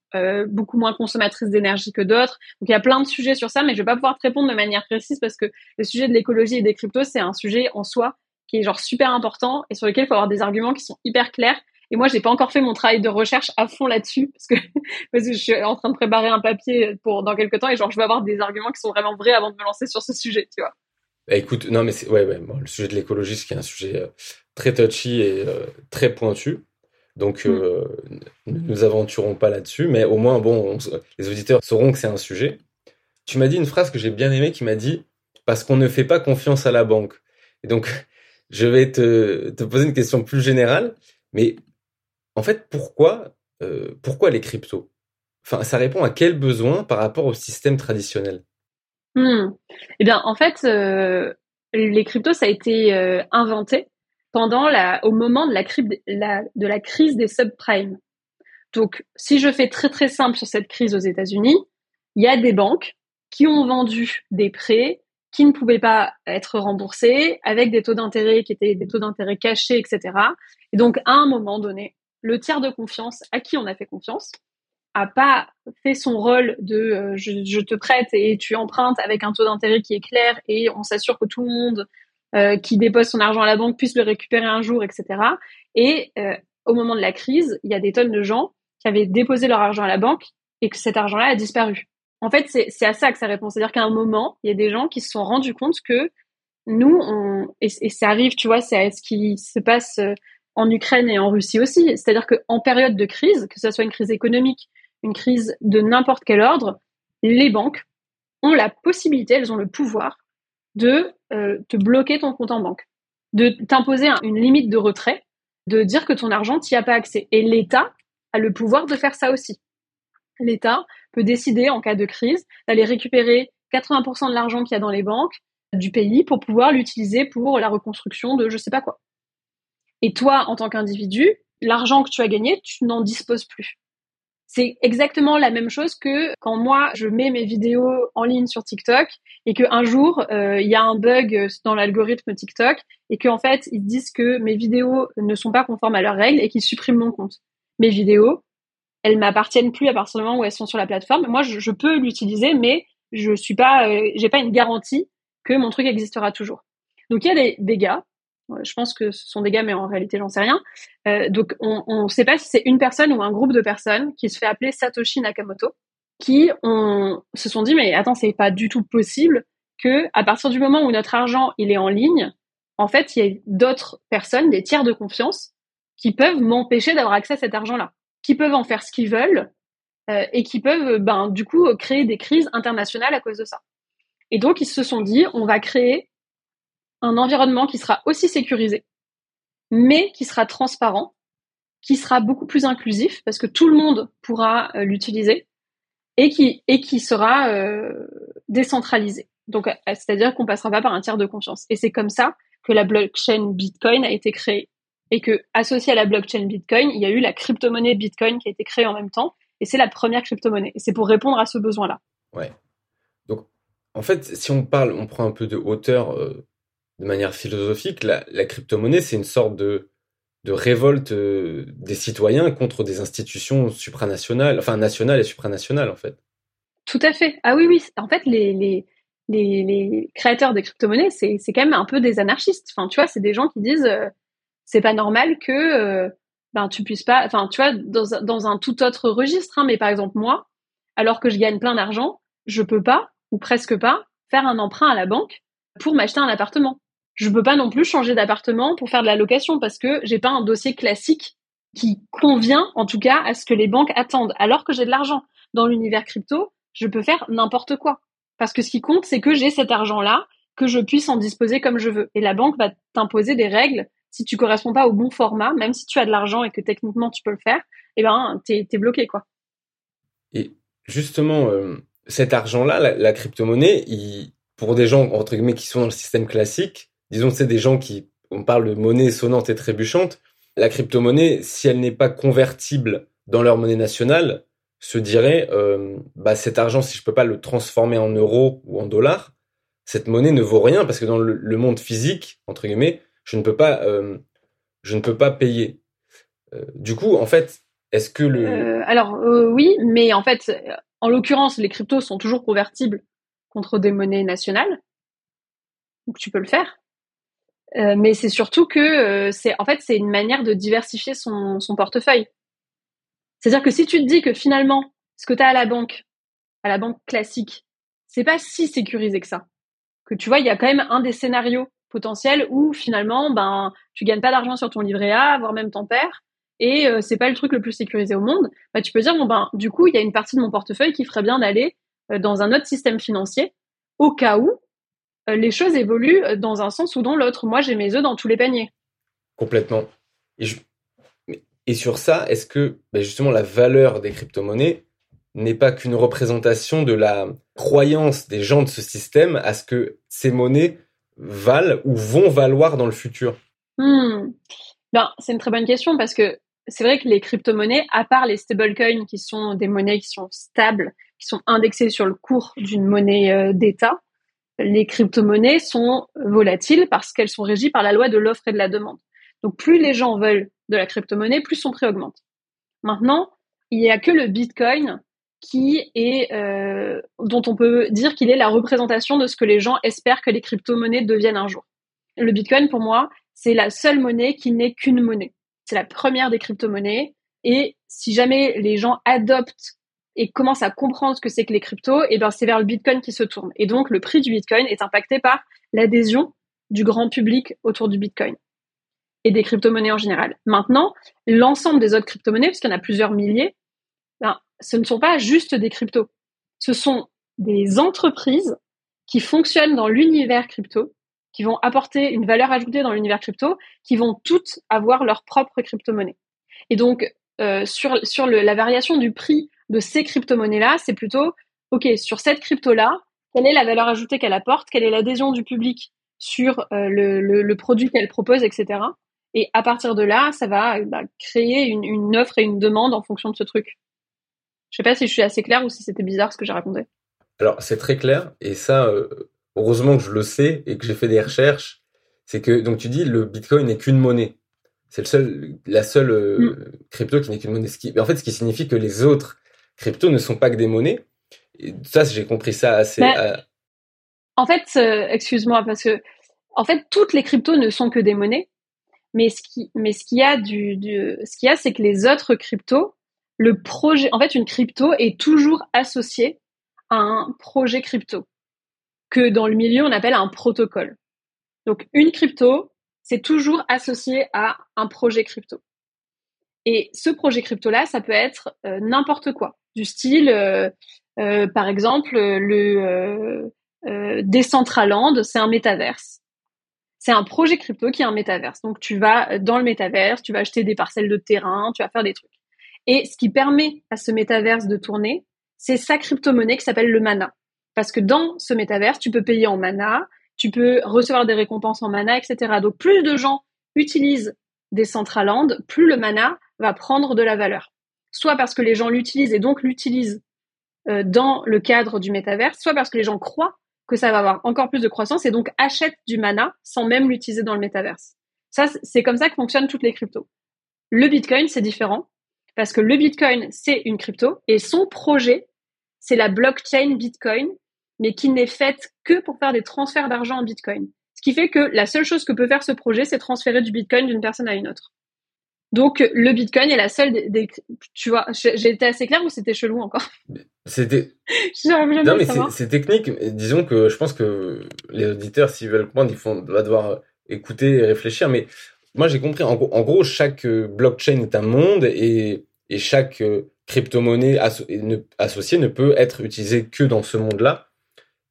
beaucoup moins consommatrices d'énergie que d'autres. Donc il y a plein de sujets sur ça, mais je vais pas pouvoir te répondre de manière précise parce que le sujet de l'écologie et des cryptos, c'est un sujet en soi qui est genre super important et sur lequel il faut avoir des arguments qui sont hyper clairs. Et moi, j'ai pas encore fait mon travail de recherche à fond là-dessus parce que, parce que je suis en train de préparer un papier pour dans quelques temps et genre je veux avoir des arguments qui sont vraiment vrais avant de me lancer sur ce sujet, tu vois. Bah, écoute, non mais c'est ouais, ouais le sujet de l'écologie, c'est un sujet euh, très touchy et euh, très pointu. Donc, mm. euh, ne nous aventurons pas là-dessus, mais au moins, bon, les auditeurs sauront que c'est un sujet. Tu m'as dit une phrase que j'ai bien aimée qui m'a dit parce qu'on ne fait pas confiance à la banque. Et donc, je vais te, te poser une question plus générale, mais en fait, pourquoi, euh, pourquoi les cryptos? Enfin, ça répond à quel besoin par rapport au système traditionnel? Hmm. Eh bien, en fait, euh, les cryptos, ça a été inventé pendant la, au moment de la, de la crise des subprimes. Donc, si je fais très très simple sur cette crise aux États-Unis, il y a des banques qui ont vendu des prêts qui ne pouvaient pas être remboursés avec des taux d'intérêt qui étaient des taux d'intérêt cachés, etc. Et donc, à un moment donné, le tiers de confiance à qui on a fait confiance a pas fait son rôle de euh, je, te prête et tu empruntes avec un taux d'intérêt qui est clair et on s'assure que tout le monde euh, qui dépose son argent à la banque puisse le récupérer un jour, etc. Et euh, au moment de la crise, il y a des tonnes de gens qui avaient déposé leur argent à la banque et que cet argent-là a disparu. En fait, c'est à ça que ça répond. C'est-à-dire qu'à un moment, il y a des gens qui se sont rendus compte que nous, on, et, et ça arrive, tu vois, c'est ce qui se passe en Ukraine et en Russie aussi. C'est-à-dire qu'en période de crise, que ce soit une crise économique, une crise de n'importe quel ordre, les banques ont la possibilité, elles ont le pouvoir de euh, te bloquer ton compte en banque, de t'imposer une limite de retrait, de dire que ton argent, n'y a pas accès. Et l'État a le pouvoir de faire ça aussi. L'État peut décider, en cas de crise, d'aller récupérer 80% de l'argent qu'il y a dans les banques du pays pour pouvoir l'utiliser pour la reconstruction de je sais pas quoi. Et toi, en tant qu'individu, l'argent que tu as gagné, tu n'en disposes plus. C'est exactement la même chose que quand moi je mets mes vidéos en ligne sur TikTok et que un jour euh, il y a un bug dans l'algorithme TikTok et qu'en fait ils disent que mes vidéos ne sont pas conformes à leurs règles et qu'ils suppriment mon compte. Mes vidéos, elles m'appartiennent plus à partir du moment où elles sont sur la plateforme. Moi je, peux l'utiliser, mais je suis pas, euh, j'ai pas une garantie que mon truc existera toujours. Donc il y a des, des gars je pense que ce sont des gars, mais en réalité, j'en sais rien. Euh, donc, on ne sait pas si c'est une personne ou un groupe de personnes qui se fait appeler Satoshi Nakamoto, qui se sont dit, mais attends, c'est pas du tout possible que, à partir du moment où notre argent il est en ligne, en fait, il y a d'autres personnes, des tiers de confiance, qui peuvent m'empêcher d'avoir accès à cet argent-là, qui peuvent en faire ce qu'ils veulent euh, et qui peuvent, ben, du coup, créer des crises internationales à cause de ça. Et donc, ils se sont dit, on va créer un environnement qui sera aussi sécurisé, mais qui sera transparent, qui sera beaucoup plus inclusif parce que tout le monde pourra euh, l'utiliser et qui sera euh, décentralisé. Donc, euh, c'est-à-dire qu'on passera pas par un tiers de confiance. Et c'est comme ça que la blockchain Bitcoin a été créée et que associé à la blockchain Bitcoin, il y a eu la crypto-monnaie Bitcoin qui a été créée en même temps et c'est la première crypto-monnaie. C'est pour répondre à ce besoin-là. Ouais. Donc, en fait, si on parle, on prend un peu de hauteur de manière philosophique, la, crypto-monnaie, c'est une sorte de, de révolte euh, des citoyens contre des institutions supranationales, enfin nationales et supranationales en fait. Tout à fait. Ah oui, oui. En fait, les, les, les, créateurs des crypto-monnaies, c'est, c'est quand même un peu des anarchistes. Enfin, tu vois, c'est des gens qui disent euh, c'est pas normal que euh, ben, tu puisses pas. Enfin, tu vois, dans, dans un tout autre registre, hein, mais par exemple, moi, alors que je gagne plein d'argent, je peux pas, ou presque pas, faire un emprunt à la banque pour m'acheter un appartement je peux pas non plus changer d'appartement pour faire de la location parce que j'ai pas un dossier classique qui convient en tout cas à ce que les banques attendent. Alors que j'ai de l'argent dans l'univers crypto, je peux faire n'importe quoi parce que ce qui compte c'est que j'ai cet argent-là, que je puisse en disposer comme je veux. Et la banque va t'imposer des règles si tu corresponds pas au bon format, même si tu as de l'argent et que techniquement tu peux le faire, eh ben t'es es bloqué quoi. Et justement, euh, cet argent-là, la, la crypto-monnaie, pour des gens entre guillemets qui sont dans le système classique, disons, c'est des gens qui, on parle de monnaie sonnante et trébuchante. La crypto-monnaie, si elle n'est pas convertible dans leur monnaie nationale, se dirait, euh, bah cet argent, si je peux pas le transformer en euros ou en dollars, cette monnaie ne vaut rien parce que dans le, monde physique, entre guillemets, je ne peux pas, euh, je ne peux pas payer. Euh, du coup, en fait, Est-ce que le... Alors oui, mais en fait, en l'occurrence, les cryptos sont toujours convertibles contre des monnaies nationales. Donc tu peux le faire. Mais c'est surtout que c'est en fait c'est une manière de diversifier son, son portefeuille. C'est-à-dire que si tu te dis que finalement ce que tu as à la banque, à la banque classique, c'est pas si sécurisé que ça. Que tu vois, il y a quand même un des scénarios potentiels où finalement, ben, tu gagnes pas d'argent sur ton livret A, voire même ton père, et euh, c'est pas le truc le plus sécurisé au monde. Bah, tu peux dire bon ben, du coup, il y a une partie de mon portefeuille qui ferait bien d'aller euh, dans un autre système financier, au cas où euh, les choses évoluent dans un sens ou dans l'autre. Moi, j'ai mes œufs dans tous les paniers. Complètement. Et, et sur ça, est-ce que ben, justement la valeur des crypto-monnaies n'est pas qu'une représentation de la croyance des gens de ce système à ce que ces monnaies valent ou vont valoir dans le futur? Hmm. ben, C'est une très bonne question parce que c'est vrai que les crypto-monnaies, à part les stablecoins qui sont des monnaies qui sont stables, qui sont indexées sur le cours d'une monnaie euh, d'État, les crypto-monnaies sont volatiles parce qu'elles sont régies par la loi de l'offre et de la demande. Donc plus les gens veulent de la crypto-monnaie, plus son prix augmente. Maintenant, il n'y a que le Bitcoin qui est euh, dont on peut dire qu'il est la représentation de ce que les gens espèrent que les crypto-monnaies deviennent un jour. Le Bitcoin, pour moi, c'est la seule monnaie qui n'est qu'une monnaie. C'est la première des crypto-monnaies. Et si jamais les gens adoptent et commencent à comprendre ce que c'est que les cryptos, et ben c'est vers le Bitcoin qui se tourne. Et donc le prix du Bitcoin est impacté par l'adhésion du grand public autour du Bitcoin et des crypto-monnaies en général. Maintenant, l'ensemble des autres crypto-monnaies, parce qu'il y en a plusieurs milliers, ben, ce ne sont pas juste des cryptos. Ce sont des entreprises qui fonctionnent dans l'univers crypto, qui vont apporter une valeur ajoutée dans l'univers crypto, qui vont toutes avoir leur propre crypto-monnaie. Et donc, euh, sur, sur la variation du prix de ces crypto-monnaies-là, c'est plutôt, OK, sur cette crypto-là, quelle est la valeur ajoutée qu'elle apporte, quelle est l'adhésion du public sur euh, le, le, le, produit qu'elle propose, etc. Et à partir de là, ça va bah, créer une, une offre et une demande en fonction de ce truc. Je sais pas si je suis assez claire ou si c'était bizarre ce que j'ai raconté. Alors, c'est très clair. Et ça, euh, heureusement que je le sais et que j'ai fait des recherches. C'est que, donc tu dis, le Bitcoin n'est qu'une monnaie. C'est le seul, la seule euh, mm. crypto qui n'est qu'une monnaie. Ce en fait, ce qui signifie que les autres cryptos ne sont pas que des monnaies. Et ça, j'ai compris ça assez. Bah, en fait, euh, excuse-moi, parce que, en fait, toutes les cryptos ne sont que des monnaies. Mais ce qui, mais ce qu'il y a du, du ce qu'il y a, c'est que les autres cryptos, le projet, en fait, une crypto est toujours associée à un projet crypto que dans le milieu on appelle un protocole. Donc une crypto, c'est toujours associé à un projet crypto. Et ce projet crypto là, ça peut être euh, n'importe quoi, du style, euh, euh, par exemple, le Decentraland, c'est un métaverse. C'est un projet crypto qui est un métaverse. Donc tu vas dans le métaverse, tu vas acheter des parcelles de terrain, tu vas faire des trucs. Et ce qui permet à ce métaverse de tourner, c'est sa crypto-monnaie qui s'appelle le mana. Parce que dans ce métaverse, tu peux payer en mana, tu peux recevoir des récompenses en mana, etc. Donc plus de gens utilisent des Centraland, plus le mana va prendre de la valeur. Soit parce que les gens l'utilisent et donc l'utilisent euh, dans le cadre du métaverse, soit parce que les gens croient que ça va avoir encore plus de croissance et donc achètent du mana sans même l'utiliser dans le métaverse. Ça, c'est comme ça que fonctionnent toutes les cryptos. Le Bitcoin, c'est différent parce que le Bitcoin, c'est une crypto et son projet, c'est la blockchain Bitcoin, mais qui n'est faite que pour faire des transferts d'argent en Bitcoin. Ce qui fait que la seule chose que peut faire ce projet, c'est transférer du Bitcoin d'une personne à une autre. Donc le Bitcoin est la seule des, tu vois, j'ai été assez clair ou c'était chelou encore? C'était non mais c'est technique. Disons que je pense que les auditeurs s'ils veulent comprendre, ils vont devoir écouter et réfléchir. Mais moi, j'ai compris. En, gros, chaque euh, blockchain est un monde et, et chaque euh, crypto-monnaie associée ne peut être utilisée que dans ce monde-là.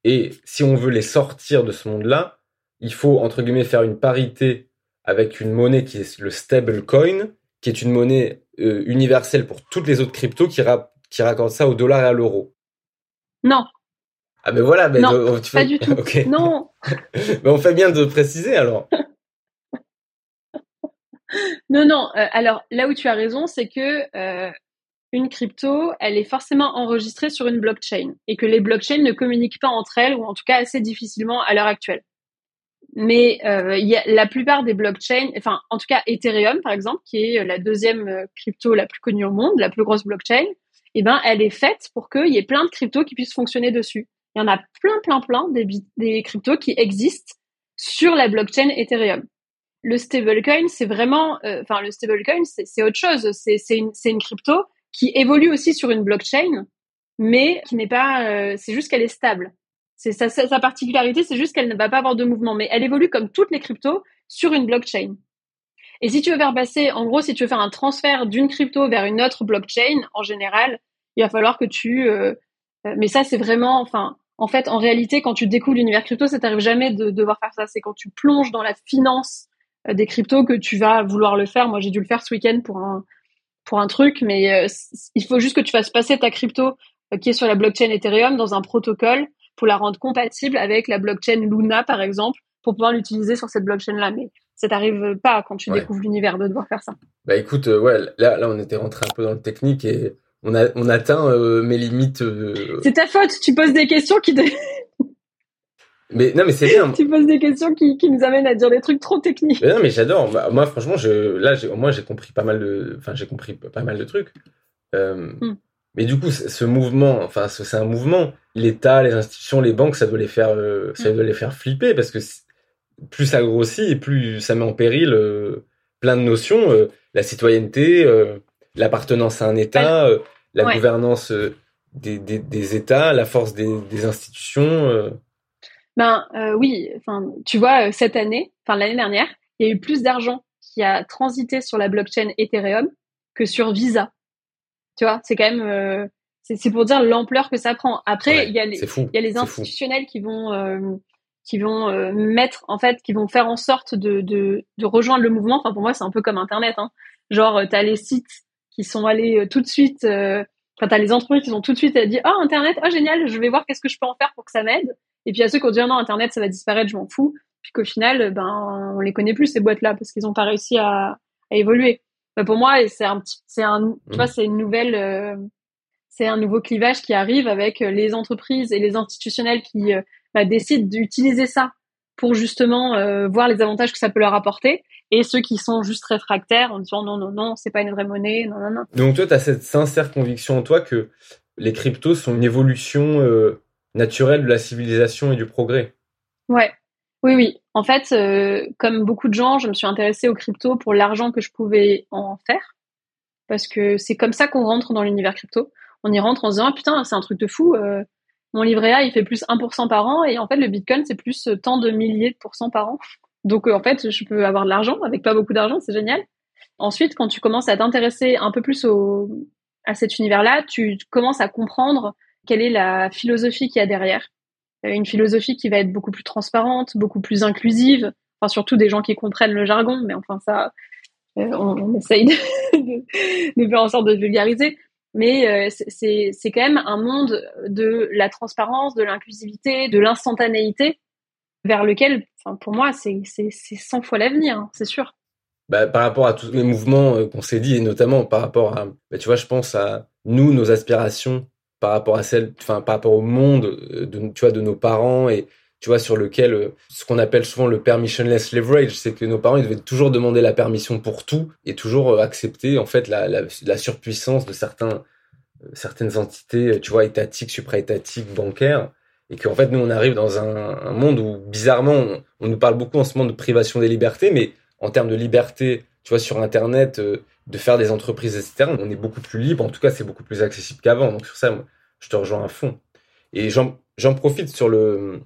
Et si on veut les sortir de ce monde-là, il faut, entre guillemets, faire une parité avec une monnaie qui est le stablecoin, qui est une monnaie euh, universelle pour toutes les autres cryptos qui, qui raccordent ça au dollar et à l'euro. Non. Ah ben voilà, ben, non, pas du tout. Non. mais on fait bien de préciser alors. non, non. Euh, alors là où tu as raison, c'est que euh, une crypto, elle est forcément enregistrée sur une blockchain et que les blockchains ne communiquent pas entre elles ou en tout cas assez difficilement à l'heure actuelle. Mais euh, y a la plupart des blockchains, enfin en tout cas Ethereum par exemple, qui est la deuxième crypto la plus connue au monde, la plus grosse blockchain, eh ben elle est faite pour qu'il y ait plein de cryptos qui puissent fonctionner dessus. Il y en a plein, plein, plein des, des cryptos qui existent sur la blockchain Ethereum. Le stablecoin, c'est vraiment, euh, enfin le stablecoin, c'est autre chose. C'est une, une crypto qui évolue aussi sur une blockchain, mais qui n'est pas, euh, c'est juste qu'elle est stable. C'est sa, particularité, c'est juste qu'elle ne va pas avoir de mouvement, mais elle évolue comme toutes les cryptos sur une blockchain. Et si tu veux faire passer, en gros, si tu veux faire un transfert d'une crypto vers une autre blockchain, en général, il va falloir que tu, euh, euh, mais ça c'est vraiment, enfin, en fait, en réalité, quand tu découvres l'univers crypto, ça t'arrive jamais de devoir faire ça. C'est quand tu plonges dans la finance des cryptos que tu vas vouloir le faire. Moi, j'ai dû le faire ce week-end pour un pour un truc, mais il faut juste que tu fasses passer ta crypto qui est sur la blockchain Ethereum dans un protocole pour la rendre compatible avec la blockchain Luna, par exemple, pour pouvoir l'utiliser sur cette blockchain-là. Mais ça t'arrive pas quand tu découvres l'univers de devoir faire ça. Bah écoute, euh, ouais, là, là, on était rentré un peu dans le technique et on a, on atteint euh, mes limites. Euh, c'est ta faute, tu poses des questions qui. mais non, mais c'est bien. tu poses des questions qui, qui nous amènent à dire des trucs trop techniques. Mais non, mais j'adore. Bah, moi, franchement, je, là, moi, j'ai compris pas mal de, enfin, j'ai compris pas mal de trucs. Hmm. Mais du coup, ce mouvement, enfin, c'est un mouvement. L'État, les institutions, les banques, ça doit les faire, euh, ça mm. doit les faire flipper parce que plus ça grossit et plus ça met en péril euh, plein de notions, euh, la citoyenneté, l'appartenance à un État, la gouvernance des, des, des, États, la force des, des institutions. Ben oui, enfin, tu vois, cette année, enfin l'année dernière, il y a eu plus d'argent qui a transité sur la blockchain Ethereum que sur Visa. Tu vois, c'est quand même euh, c'est pour dire l'ampleur que ça prend. Après, il y a les il y a les institutionnels qui vont euh, qui vont euh, mettre en fait qui vont faire en sorte de, de, de rejoindre le mouvement. Enfin pour moi, c'est un peu comme internet hein. Genre tu as les sites qui sont allés tout de suite enfin tu as les entreprises qui sont tout de suite dit "Oh internet, oh génial, je vais voir qu'est-ce que je peux en faire pour que ça m'aide." Et puis il y a ceux qui ont dit "Non, internet ça va disparaître, je m'en fous." Puis qu'au final, ben on les connaît plus ces boîtes là parce qu'ils ont pas réussi à, à évoluer. Bah, pour moi, c'est un petit, c'est un, tu vois, mm. c'est une nouvelle, euh, c'est un nouveau clivage qui arrive avec euh, les entreprises et les institutionnels qui euh, bah, décident d'utiliser ça pour justement voir les avantages que ça peut leur apporter et ceux qui sont juste réfractaires en disant non non non c'est pas une vraie monnaie non non non. Donc toi tu as cette sincère conviction en toi que les cryptos sont une évolution naturelle de la civilisation et du progrès? Ouais oui, oui. En fait, euh, comme beaucoup de gens, je me suis intéressée aux crypto pour l'argent que je pouvais en faire. Parce que c'est comme ça qu'on rentre dans l'univers crypto. On y rentre en se disant, ah, putain, c'est un truc de fou. Euh, mon livret A, il fait plus 1% par an. Et en fait, le Bitcoin, c'est plus tant de milliers de pourcents par an. Donc, euh, en fait, je peux avoir de l'argent avec pas beaucoup d'argent. C'est génial. Ensuite, quand tu commences à t'intéresser un peu plus au, à cet univers-là, tu commences à comprendre quelle est la philosophie qu'il y a derrière euh, une philosophie qui va être beaucoup plus transparente, beaucoup plus inclusive, enfin surtout des gens qui comprennent le jargon, mais enfin ça, euh, on, essaye de, faire en sorte de vulgariser. Mais euh, c'est quand même un monde de la transparence, de l'inclusivité, de l'instantanéité, vers lequel, pour moi, c'est 100 fois l'avenir, hein, c'est sûr. Bah, par rapport à tous les mouvements qu'on s'est dit, et notamment par rapport à, bah, tu vois, je pense à nous, nos aspirations par rapport à celle, enfin par rapport au monde euh, de, tu vois, de nos parents et tu vois sur lequel euh, ce qu'on appelle souvent le permissionless leverage, c'est que nos parents ils devaient toujours demander la permission pour tout et toujours euh, accepter en fait la, la, surpuissance de certains certaines entités, tu vois, étatiques, supra-étatiques, bancaires, et qu'en fait nous on arrive dans un, un monde où bizarrement on, nous parle beaucoup en ce moment de privation des libertés, mais en termes de liberté, tu vois, sur Internet, de faire des entreprises, etc. On est beaucoup plus libre, en tout cas c'est beaucoup plus accessible qu'avant. Donc sur ça, je te rejoins à fond. Et j'en profite sur le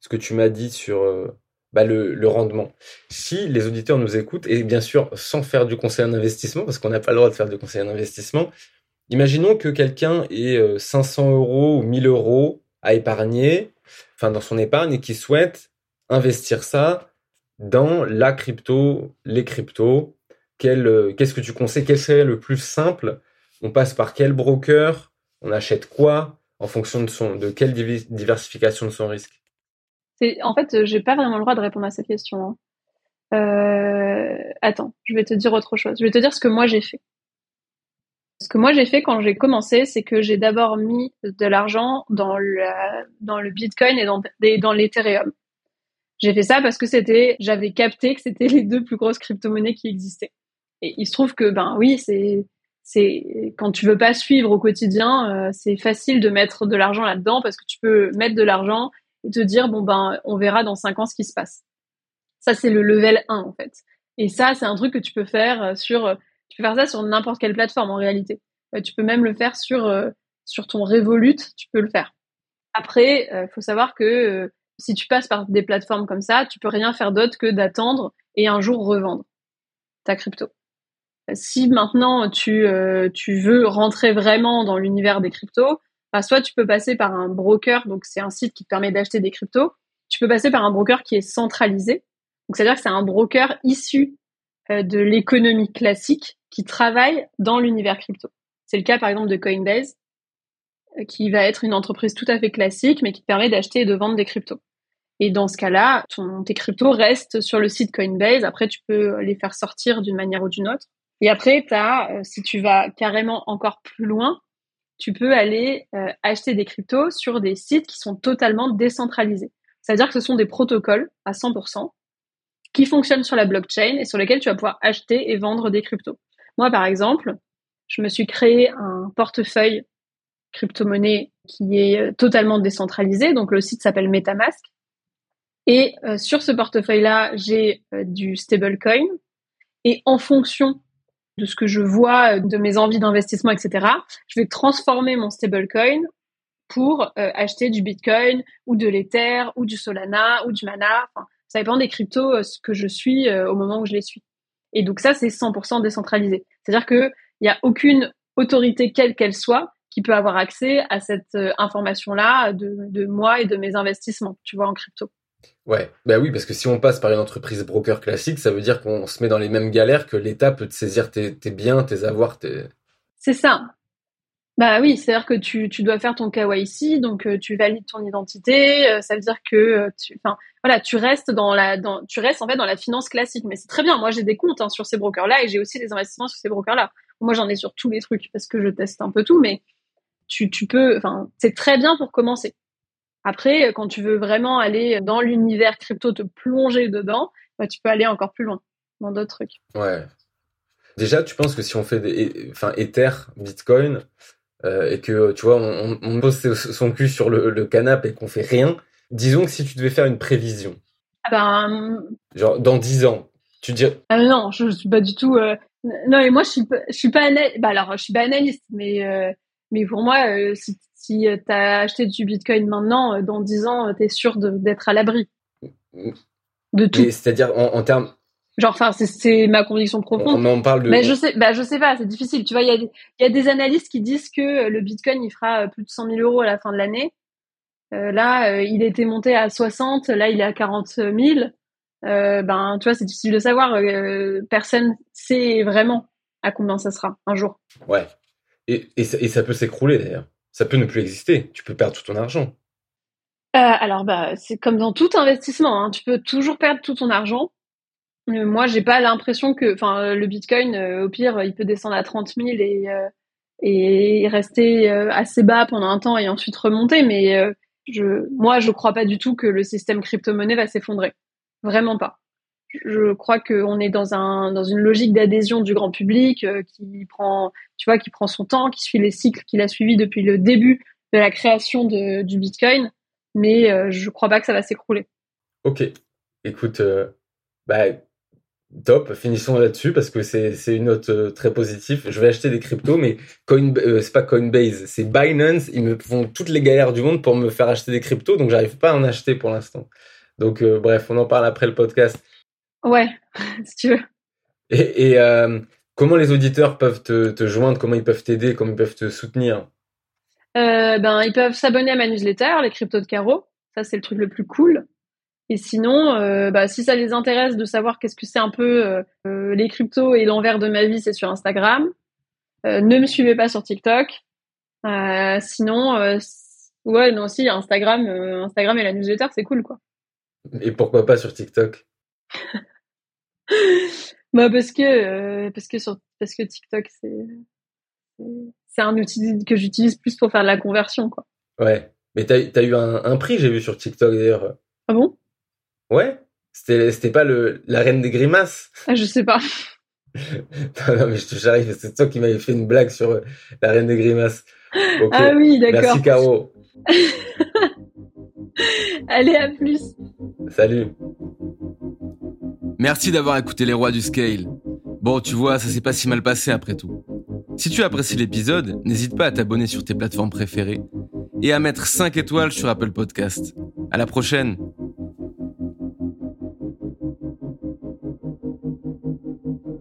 ce que tu m'as dit sur euh, bah, le, le, rendement. Si les auditeurs nous écoutent, et bien sûr sans faire du conseil en investissement, parce qu'on n'a pas le droit de faire du conseil en investissement, imaginons que quelqu'un ait 500 euh, euros ou 1000 euros à épargner, enfin dans son épargne, et qui souhaite investir ça dans la crypto, les cryptos, euh, qu'est-ce que tu conseilles? Quel serait le plus simple? On passe par quel broker? On achète quoi? En fonction de son, de quelle diversification de son risque? En fait, j'ai pas vraiment le droit de répondre à cette question. Hein. Euh, attends, je vais te dire autre chose. Je vais te dire ce que moi j'ai fait. Ce que moi j'ai fait quand j'ai commencé, c'est que j'ai d'abord mis de l'argent dans le, dans le Bitcoin et dans, dans l'Ethereum. J'ai fait ça parce que c'était, j'avais capté que c'était les deux plus grosses crypto-monnaies qui existaient. Et il se trouve que, ben oui, c'est, c'est quand tu veux pas suivre au quotidien, euh, c'est facile de mettre de l'argent là-dedans parce que tu peux mettre de l'argent et te dire bon ben on verra dans cinq ans ce qui se passe. Ça c'est le level 1 en fait. Et ça c'est un truc que tu peux faire euh, sur tu peux faire ça sur n'importe quelle plateforme en réalité. Euh, tu peux même le faire sur sur ton Revolut, tu peux le faire. Après, il faut savoir que si tu passes par des plateformes comme ça, tu peux rien faire d'autre que d'attendre et un jour revendre ta crypto. Si maintenant tu, euh, tu veux rentrer vraiment dans l'univers des cryptos, bah, soit tu peux passer par un broker, donc c'est un site qui te permet d'acheter des cryptos. Tu peux passer par un broker qui est centralisé. Donc c'est-à-dire que c'est un broker issu euh, de l'économie classique qui travaille dans l'univers crypto. C'est le cas par exemple de Coinbase, euh, qui va être une entreprise tout à fait classique, mais qui te permet d'acheter et de vendre des cryptos. Et dans ce cas-là, tes cryptos restent sur le site Coinbase. Après, tu peux les faire sortir d'une manière ou d'une autre. Et après, as, euh, si tu vas carrément encore plus loin, tu peux aller euh, acheter des cryptos sur des sites qui sont totalement décentralisés. C'est-à-dire que ce sont des protocoles à 100% qui fonctionnent sur la blockchain et sur lesquels tu vas pouvoir acheter et vendre des cryptos. Moi, par exemple, je me suis créé un portefeuille crypto-monnaie qui est euh, totalement décentralisé. Donc, le site s'appelle MetaMask. Et sur ce portefeuille-là, j'ai du stablecoin. Et en fonction de ce que je vois, euh, de mes envies d'investissement, etc. Je vais transformer mon stablecoin pour euh, acheter du Bitcoin ou de l'Ether ou du Solana ou du Mana. Ça dépend des cryptos euh, que je suis au moment où je les suis. Et donc ça, c'est 100% décentralisé. C'est-à-dire qu'il n'y a aucune autorité, quelle qu'elle soit, qui peut avoir accès à cette information-là de moi et de mes investissements, tu vois, en crypto. Ouais, bah oui, parce que si on passe par une entreprise broker classique, ça veut dire qu'on se met dans les mêmes galères que l'État peut te saisir tes, biens, tes avoirs, tes... C'est ça. Bah oui, c'est-à-dire que tu, tu dois faire ton KYC, donc euh, tu valides ton identité. Euh, ça veut dire que euh, tu, enfin voilà, tu restes dans la, dans, tu restes en fait dans la finance classique. Mais c'est très bien. Moi, j'ai des comptes hein, sur ces brokers-là et j'ai aussi des investissements sur ces brokers-là. Moi, j'en ai sur tous les trucs parce que je teste un peu tout, mais tu, tu peux, enfin, c'est très bien pour commencer. Après, quand tu veux vraiment aller dans l'univers crypto, te plonger dedans, bah, tu peux aller encore plus loin dans d'autres trucs. Ouais. Déjà, tu penses que si on fait des, enfin, Ether, Bitcoin, euh, et que tu vois, on, on, pose son cul sur le, le canapé et qu'on fait rien, disons que si tu devais faire une prévision, ah ben, genre dans 10 ans, tu dirais. Ah non, je, je suis pas du tout. Euh... Non, et moi je suis je suis pas analyste. Bah alors, je suis pas analyste, mais euh, mais pour moi, euh, si si euh, tu as acheté du Bitcoin maintenant, euh, dans 10 ans, euh, tu es sûr d'être à l'abri de tout. C'est-à-dire en, termes... Genre, enfin, c'est ma conviction profonde. On, parle de... Mais je sais, bah, je sais pas, c'est difficile. Tu vois, il y a, y a des analystes qui disent que le Bitcoin, il fera plus de 100 000 euros à la fin de l'année. là, il était monté à 60, là, il est à 40 000. ben, tu vois, c'est difficile de savoir. personne sait vraiment à combien ça sera un jour. Ouais. Et, et ça peut s'écrouler d'ailleurs ça peut ne plus exister. Tu peux perdre tout ton argent. Euh, alors, bah, c'est comme dans tout investissement. Hein. Tu peux toujours perdre tout ton argent. Euh, moi, j'ai pas l'impression que, enfin, le Bitcoin, euh, au pire, il peut descendre à 30 000 et, et rester assez bas pendant un temps et ensuite remonter. Mais je, moi, je crois pas du tout que le système crypto-monnaie va s'effondrer. Vraiment pas je crois qu'on est dans un dans une logique d'adhésion du grand public euh, qui prend tu vois qui prend son temps qui suit les cycles qu'il a suivis depuis le début de la création de, du Bitcoin. Mais euh, je crois pas que ça va s'écrouler. Ok. Écoute euh, bah top. Finissons là-dessus parce que c'est une note euh, très positive. Je vais acheter des cryptos mais Coin c'est pas Coinbase c'est Binance. Ils me font toutes les galères du monde pour me faire acheter des cryptos donc j'arrive pas à en acheter pour l'instant. Donc bref on en parle après le podcast Ouais, si tu veux. Et, euh, comment les auditeurs peuvent te, joindre? Comment ils peuvent t'aider? Comment ils peuvent te soutenir? Euh, Ben, ils peuvent s'abonner à ma newsletter, les cryptos de Caro. Ça, c'est le truc le plus cool. Et sinon, euh, bah, si ça les intéresse de savoir qu'est-ce que c'est un peu les cryptos et l'envers de ma vie, c'est sur Instagram. ne me suivez pas sur TikTok. sinon, ouais, non, si Instagram, Instagram et la newsletter, c'est cool, quoi. Et pourquoi pas sur TikTok? bah parce que euh, parce que sur parce que TikTok c'est c'est un outil que j'utilise plus pour faire de la conversion quoi. Ouais. Mais t'as as eu un, un prix j'ai vu sur TikTok d'ailleurs. Ah bon? Ouais C'était pas le, la reine des grimaces ah, Je sais pas. non, mais j'arrive, c'est toi qui m'avais fait une blague sur euh, la reine des grimaces. Ah oui, d'accord. Merci Caro. Allez, à plus. Salut. Merci d'avoir écouté les rois du scale. Bon, tu vois, ça s'est pas si mal passé après tout. Si tu apprécies l'épisode, n'hésite pas à t'abonner sur tes plateformes préférées et à mettre 5 étoiles sur Apple Podcast. À la prochaine!